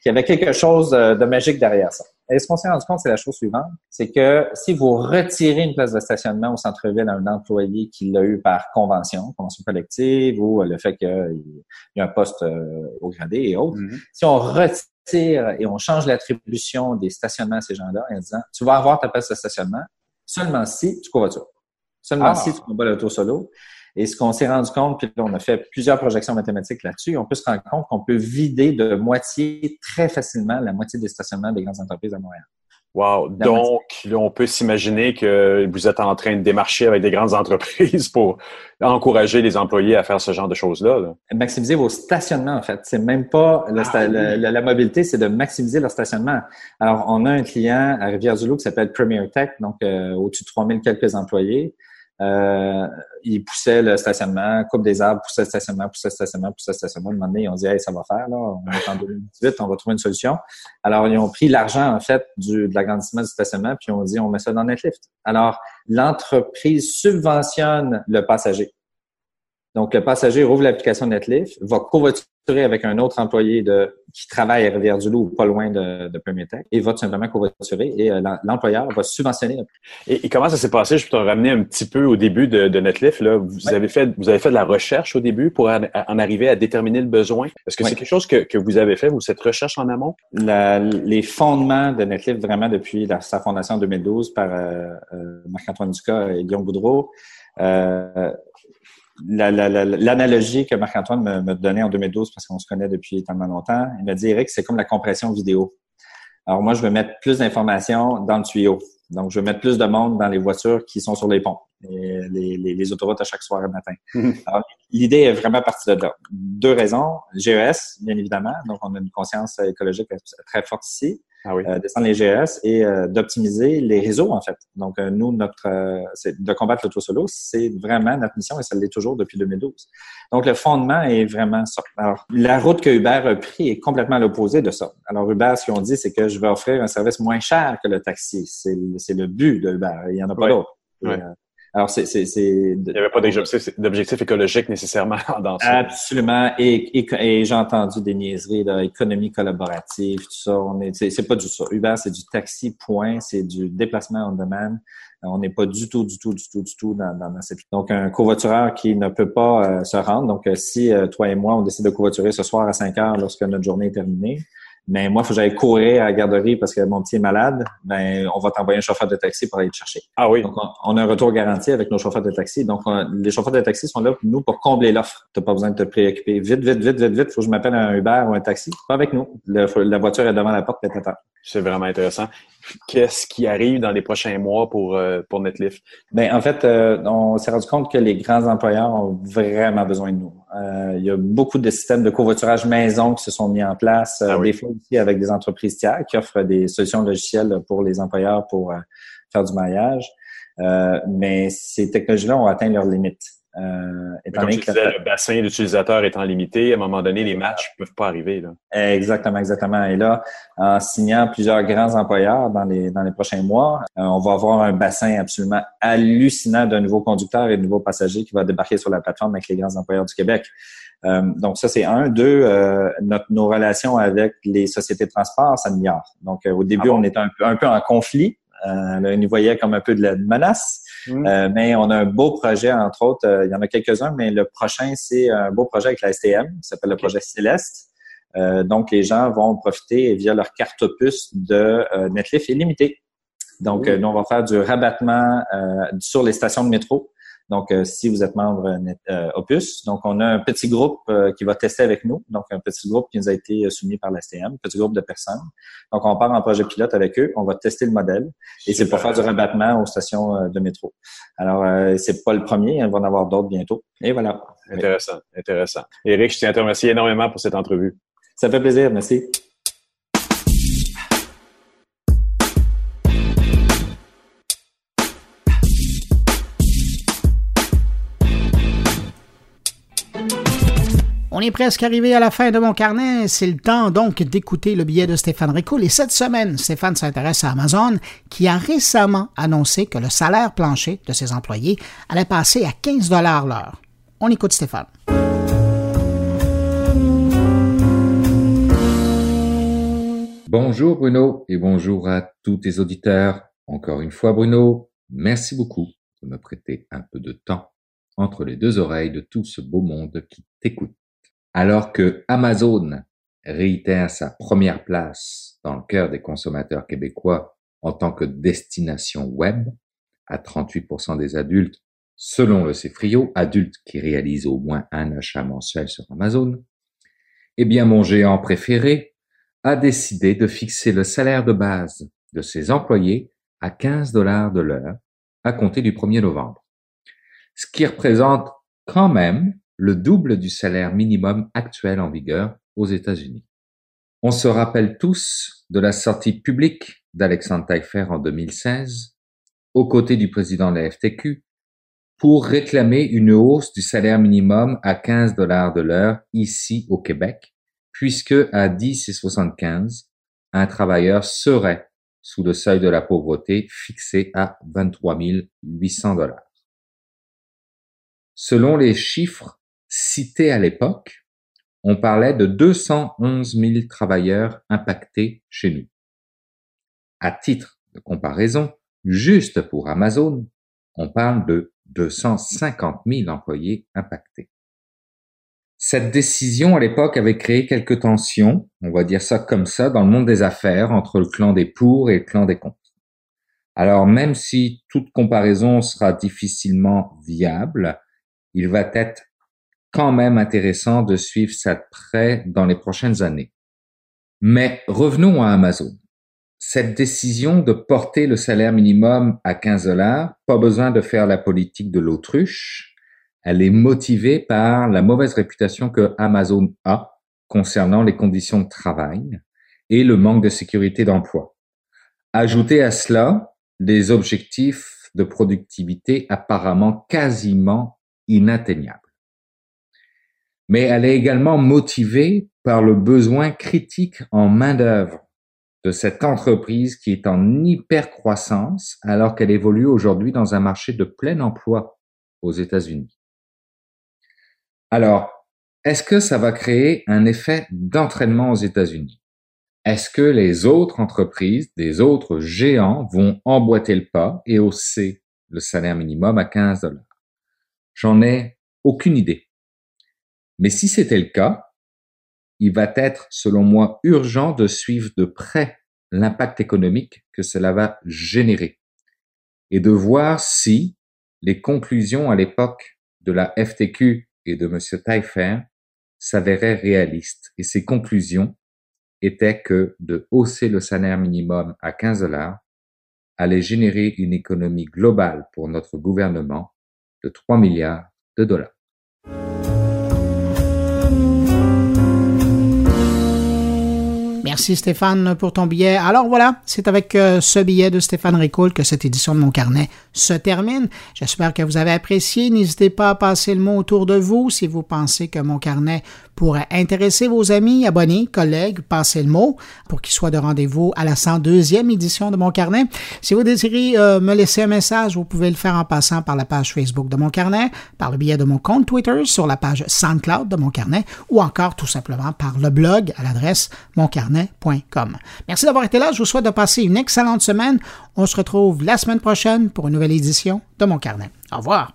qu'il y avait quelque chose de magique derrière ça. Et ce qu'on s'est rendu compte, c'est la chose suivante, c'est que si vous retirez une place de stationnement au centre-ville à un employé qui l'a eu par convention, convention collective, ou le fait qu'il y a un poste euh, au gradé et autres, mm-hmm. si on retire et on change l'attribution des stationnements à ces gens-là en disant tu vas avoir ta place de stationnement seulement si tu covoitures. Seulement ah. si tu combats l'auto solo. Et ce qu'on s'est rendu compte, puis on a fait plusieurs projections mathématiques là-dessus, on peut se rendre compte qu'on peut vider de moitié très facilement la moitié des stationnements des grandes entreprises à Montréal. Wow. Donc, on peut s'imaginer que vous êtes en train de démarcher avec des grandes <laughs> entreprises pour encourager les employés à faire ce genre de choses-là. Maximiser vos stationnements, en fait. C'est même pas ah la, mobilité, c'est de maximiser leur stationnement. Alors, on a un client à Rivière-du-Loup qui s'appelle Premier Tech, donc euh, au-dessus de 3000 quelques employés. Euh, ils poussaient le stationnement, coupe des arbres, poussaient le stationnement, poussaient le stationnement, poussaient le stationnement. Un moment donné, ils ont dit, hey, ça va faire, là. On est en 2018, on va trouver une solution. Alors, ils ont pris l'argent, en fait, du, de l'agrandissement du stationnement, puis ils ont dit, on met ça dans Netlift. Alors, l'entreprise subventionne le passager. Donc, le passager rouvre l'application Netlift, va covoiturer avec un autre employé de, qui travaille à Rivière-du-Loup, pas loin de, de Premier Tech, et va tout simplement covoiturer et euh, l'employeur va subventionner. Et, et, comment ça s'est passé? Je peux te ramener un petit peu au début de, de Netlift. Là. Vous, avez fait, vous avez fait de la recherche au début pour en, arriver à déterminer le besoin. Est-ce que c'est quelque chose que, que, vous avez fait, vous, cette recherche en amont? La, les fondements de Netlift, vraiment depuis sa fondation en 2012 par euh, euh, Marc-Antoine Ducas et Guillaume Boudreau, euh, l'analogie que Marc-Antoine me, me, donnait en 2012, parce qu'on se connaît depuis tellement longtemps, il m'a dit, Eric, c'est comme la compression vidéo. Alors moi, je veux mettre plus d'informations dans le tuyau. Donc, je veux mettre plus de monde dans les voitures qui sont sur les ponts, et les, les, les autoroutes à chaque soir et matin. Mhm. L'idée est vraiment partie de là. Deux raisons. GES, bien évidemment. Donc, on a une conscience écologique très forte ici ah oui. euh, descendre les GS et euh, d'optimiser les réseaux, en fait. Donc, euh, nous, notre, euh, c'est de combattre l'auto solo, c'est vraiment notre mission et ça l'est toujours depuis 2012. Donc, le fondement est vraiment ça. Alors, la route que Uber a pris est complètement l'opposé de ça. Alors, Uber, ce qu'ils ont dit, c'est que je vais offrir un service moins cher que le taxi. C'est, c'est le but de Uber. Il n'y en a pas d'autre. Alors, c'est, c'est, Il n'y avait pas d'objectif, écologique nécessairement <laughs> dans ça. Absolument. Et, et, j'ai entendu des niaiseries, là, économie collaborative, tout ça. On est, c'est, pas du ça. Uber, c'est du taxi, point. C'est du déplacement on demand. On n'est pas du tout, du tout, du tout, du tout dans, dans, cette... Donc, un covoitureur qui ne peut pas euh, se rendre. Donc, euh, si euh, toi et moi, on décide de covoiturer ce soir à 5 heures lorsque notre journée est terminée, mais moi, il faut que j'aille courir à la garderie parce que mon petit est malade, ben, on va t'envoyer un chauffeur de taxi pour aller te chercher. Ah oui. Donc, on, a un retour garanti avec nos chauffeurs de taxi. Donc, les chauffeurs de taxi sont là pour nous pour combler l'offre. Tu pas besoin de te préoccuper. Vite, vite, vite, vite, vite. Faut que je m'appelle un Uber ou un taxi. Pas avec nous. la voiture est devant la porte, peut-être. C'est vraiment intéressant. Qu'est-ce qui arrive dans les prochains mois pour, euh, pour Netlift? Ben, en fait, euh, on s'est rendu compte que les grands employeurs ont vraiment besoin de nous. Euh, il y a beaucoup de systèmes de covoiturage maison qui se sont mis en place, ah des fois aussi avec des entreprises tiers qui offrent des solutions logicielles pour les employeurs pour faire du maillage. mais ces technologies-là ont atteint leurs limites. Euh, étant Comme tu disais, le bassin d'utilisateurs étant limité, à un moment donné, les matchs ne peuvent pas arriver. Là. Exactement, exactement. Et là, en signant plusieurs grands employeurs dans les, dans les prochains mois, euh, on va avoir un bassin absolument hallucinant de nouveaux conducteurs et de nouveaux passagers qui va débarquer sur la plateforme avec les grands employeurs du Québec. Euh, donc ça, c'est un. Deux, euh, notre, nos relations avec les sociétés de transport s'améliorent. Donc au début, ah on était un peu, un peu en conflit. Euh, là, on y voyait comme un peu de la menace. Mm. Euh, mais on a un beau projet, entre autres, euh, il y en a quelques-uns, mais le prochain, c'est un beau projet avec la STM, qui s'appelle le projet Céleste. Euh, donc, les gens vont profiter via leur carte opus de Netlift illimité. Donc, nous, on va faire du rabattement sur les stations de métro. Donc, euh, si vous êtes membre euh, Opus, donc on a un petit groupe euh, qui va tester avec nous. Donc, un petit groupe qui nous a été soumis par la STM, petit groupe de personnes. Donc, on part en projet pilote avec eux, on va tester le modèle et c'est pour faire du rabattement aux stations de métro. Alors, c'est pas le premier, il va en avoir d'autres bientôt. Et voilà. Intéressant, intéressant. Eric, je tiens à te remercier énormément pour cette entrevue. Ça fait plaisir, merci. Presque arrivé à la fin de mon carnet. C'est le temps donc d'écouter le billet de Stéphane Ricoul. Et cette semaine, Stéphane s'intéresse à Amazon, qui a récemment annoncé que le salaire plancher de ses employés allait passer à 15 dollars l'heure. On écoute Stéphane. Bonjour Bruno et bonjour à tous tes auditeurs. Encore une fois Bruno, merci beaucoup de me prêter un peu de temps entre les deux oreilles de tout ce beau monde qui t'écoute. Alors que Amazon réitère sa première place dans le cœur des consommateurs québécois en tant que destination web, à 38% des adultes, selon le CFRIO, adultes qui réalisent au moins un achat mensuel sur Amazon, eh bien mon géant préféré a décidé de fixer le salaire de base de ses employés à 15 dollars de l'heure à compter du 1er novembre. Ce qui représente quand même le double du salaire minimum actuel en vigueur aux États-Unis. On se rappelle tous de la sortie publique d'Alexandre Taillefer en 2016, aux côtés du président de la FTQ, pour réclamer une hausse du salaire minimum à 15 dollars de l'heure ici au Québec, puisque à 10 et 75, un travailleur serait sous le seuil de la pauvreté fixé à 23 800 dollars. Selon les chiffres cités à l'époque, on parlait de 211 000 travailleurs impactés chez nous. À titre de comparaison, juste pour Amazon, on parle de 250 000 employés impactés. Cette décision à l'époque avait créé quelques tensions, on va dire ça comme ça, dans le monde des affaires entre le clan des pour et le clan des contre. Alors même si toute comparaison sera difficilement viable, il va être quand même intéressant de suivre ça de près dans les prochaines années. Mais revenons à Amazon. Cette décision de porter le salaire minimum à 15 dollars, pas besoin de faire la politique de l'autruche, elle est motivée par la mauvaise réputation que Amazon a concernant les conditions de travail et le manque de sécurité d'emploi. Ajoutez à cela des objectifs de productivité apparemment quasiment inatteignables. Mais elle est également motivée par le besoin critique en main-d'œuvre de cette entreprise qui est en hyper-croissance alors qu'elle évolue aujourd'hui dans un marché de plein emploi aux États-Unis. Alors, est-ce que ça va créer un effet d'entraînement aux États-Unis? Est-ce que les autres entreprises, des autres géants vont emboîter le pas et hausser le salaire minimum à 15 dollars? J'en ai aucune idée. Mais si c'était le cas, il va être, selon moi, urgent de suivre de près l'impact économique que cela va générer et de voir si les conclusions à l'époque de la FTQ et de M. Taillefer s'avéraient réalistes. Et ces conclusions étaient que de hausser le salaire minimum à 15 dollars allait générer une économie globale pour notre gouvernement de 3 milliards de dollars. Merci Stéphane pour ton billet. Alors voilà, c'est avec euh, ce billet de Stéphane Ricoul que cette édition de mon carnet se termine. J'espère que vous avez apprécié. N'hésitez pas à passer le mot autour de vous si vous pensez que mon carnet pourrait intéresser vos amis, abonnés, collègues. Passez le mot pour qu'il soit de rendez-vous à la 102e édition de mon carnet. Si vous désirez euh, me laisser un message, vous pouvez le faire en passant par la page Facebook de mon carnet, par le billet de mon compte Twitter, sur la page SoundCloud de mon carnet ou encore tout simplement par le blog à l'adresse moncarnet Merci d'avoir été là. Je vous souhaite de passer une excellente semaine. On se retrouve la semaine prochaine pour une nouvelle édition de Mon Carnet. Au revoir.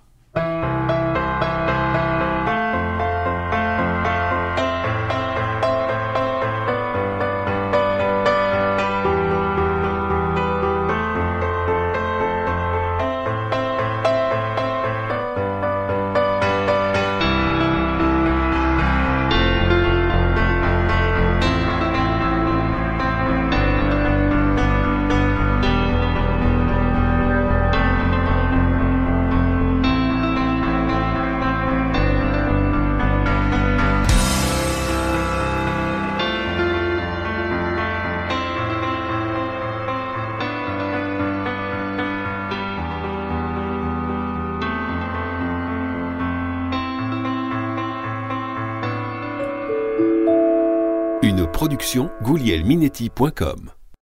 goulielminetti.com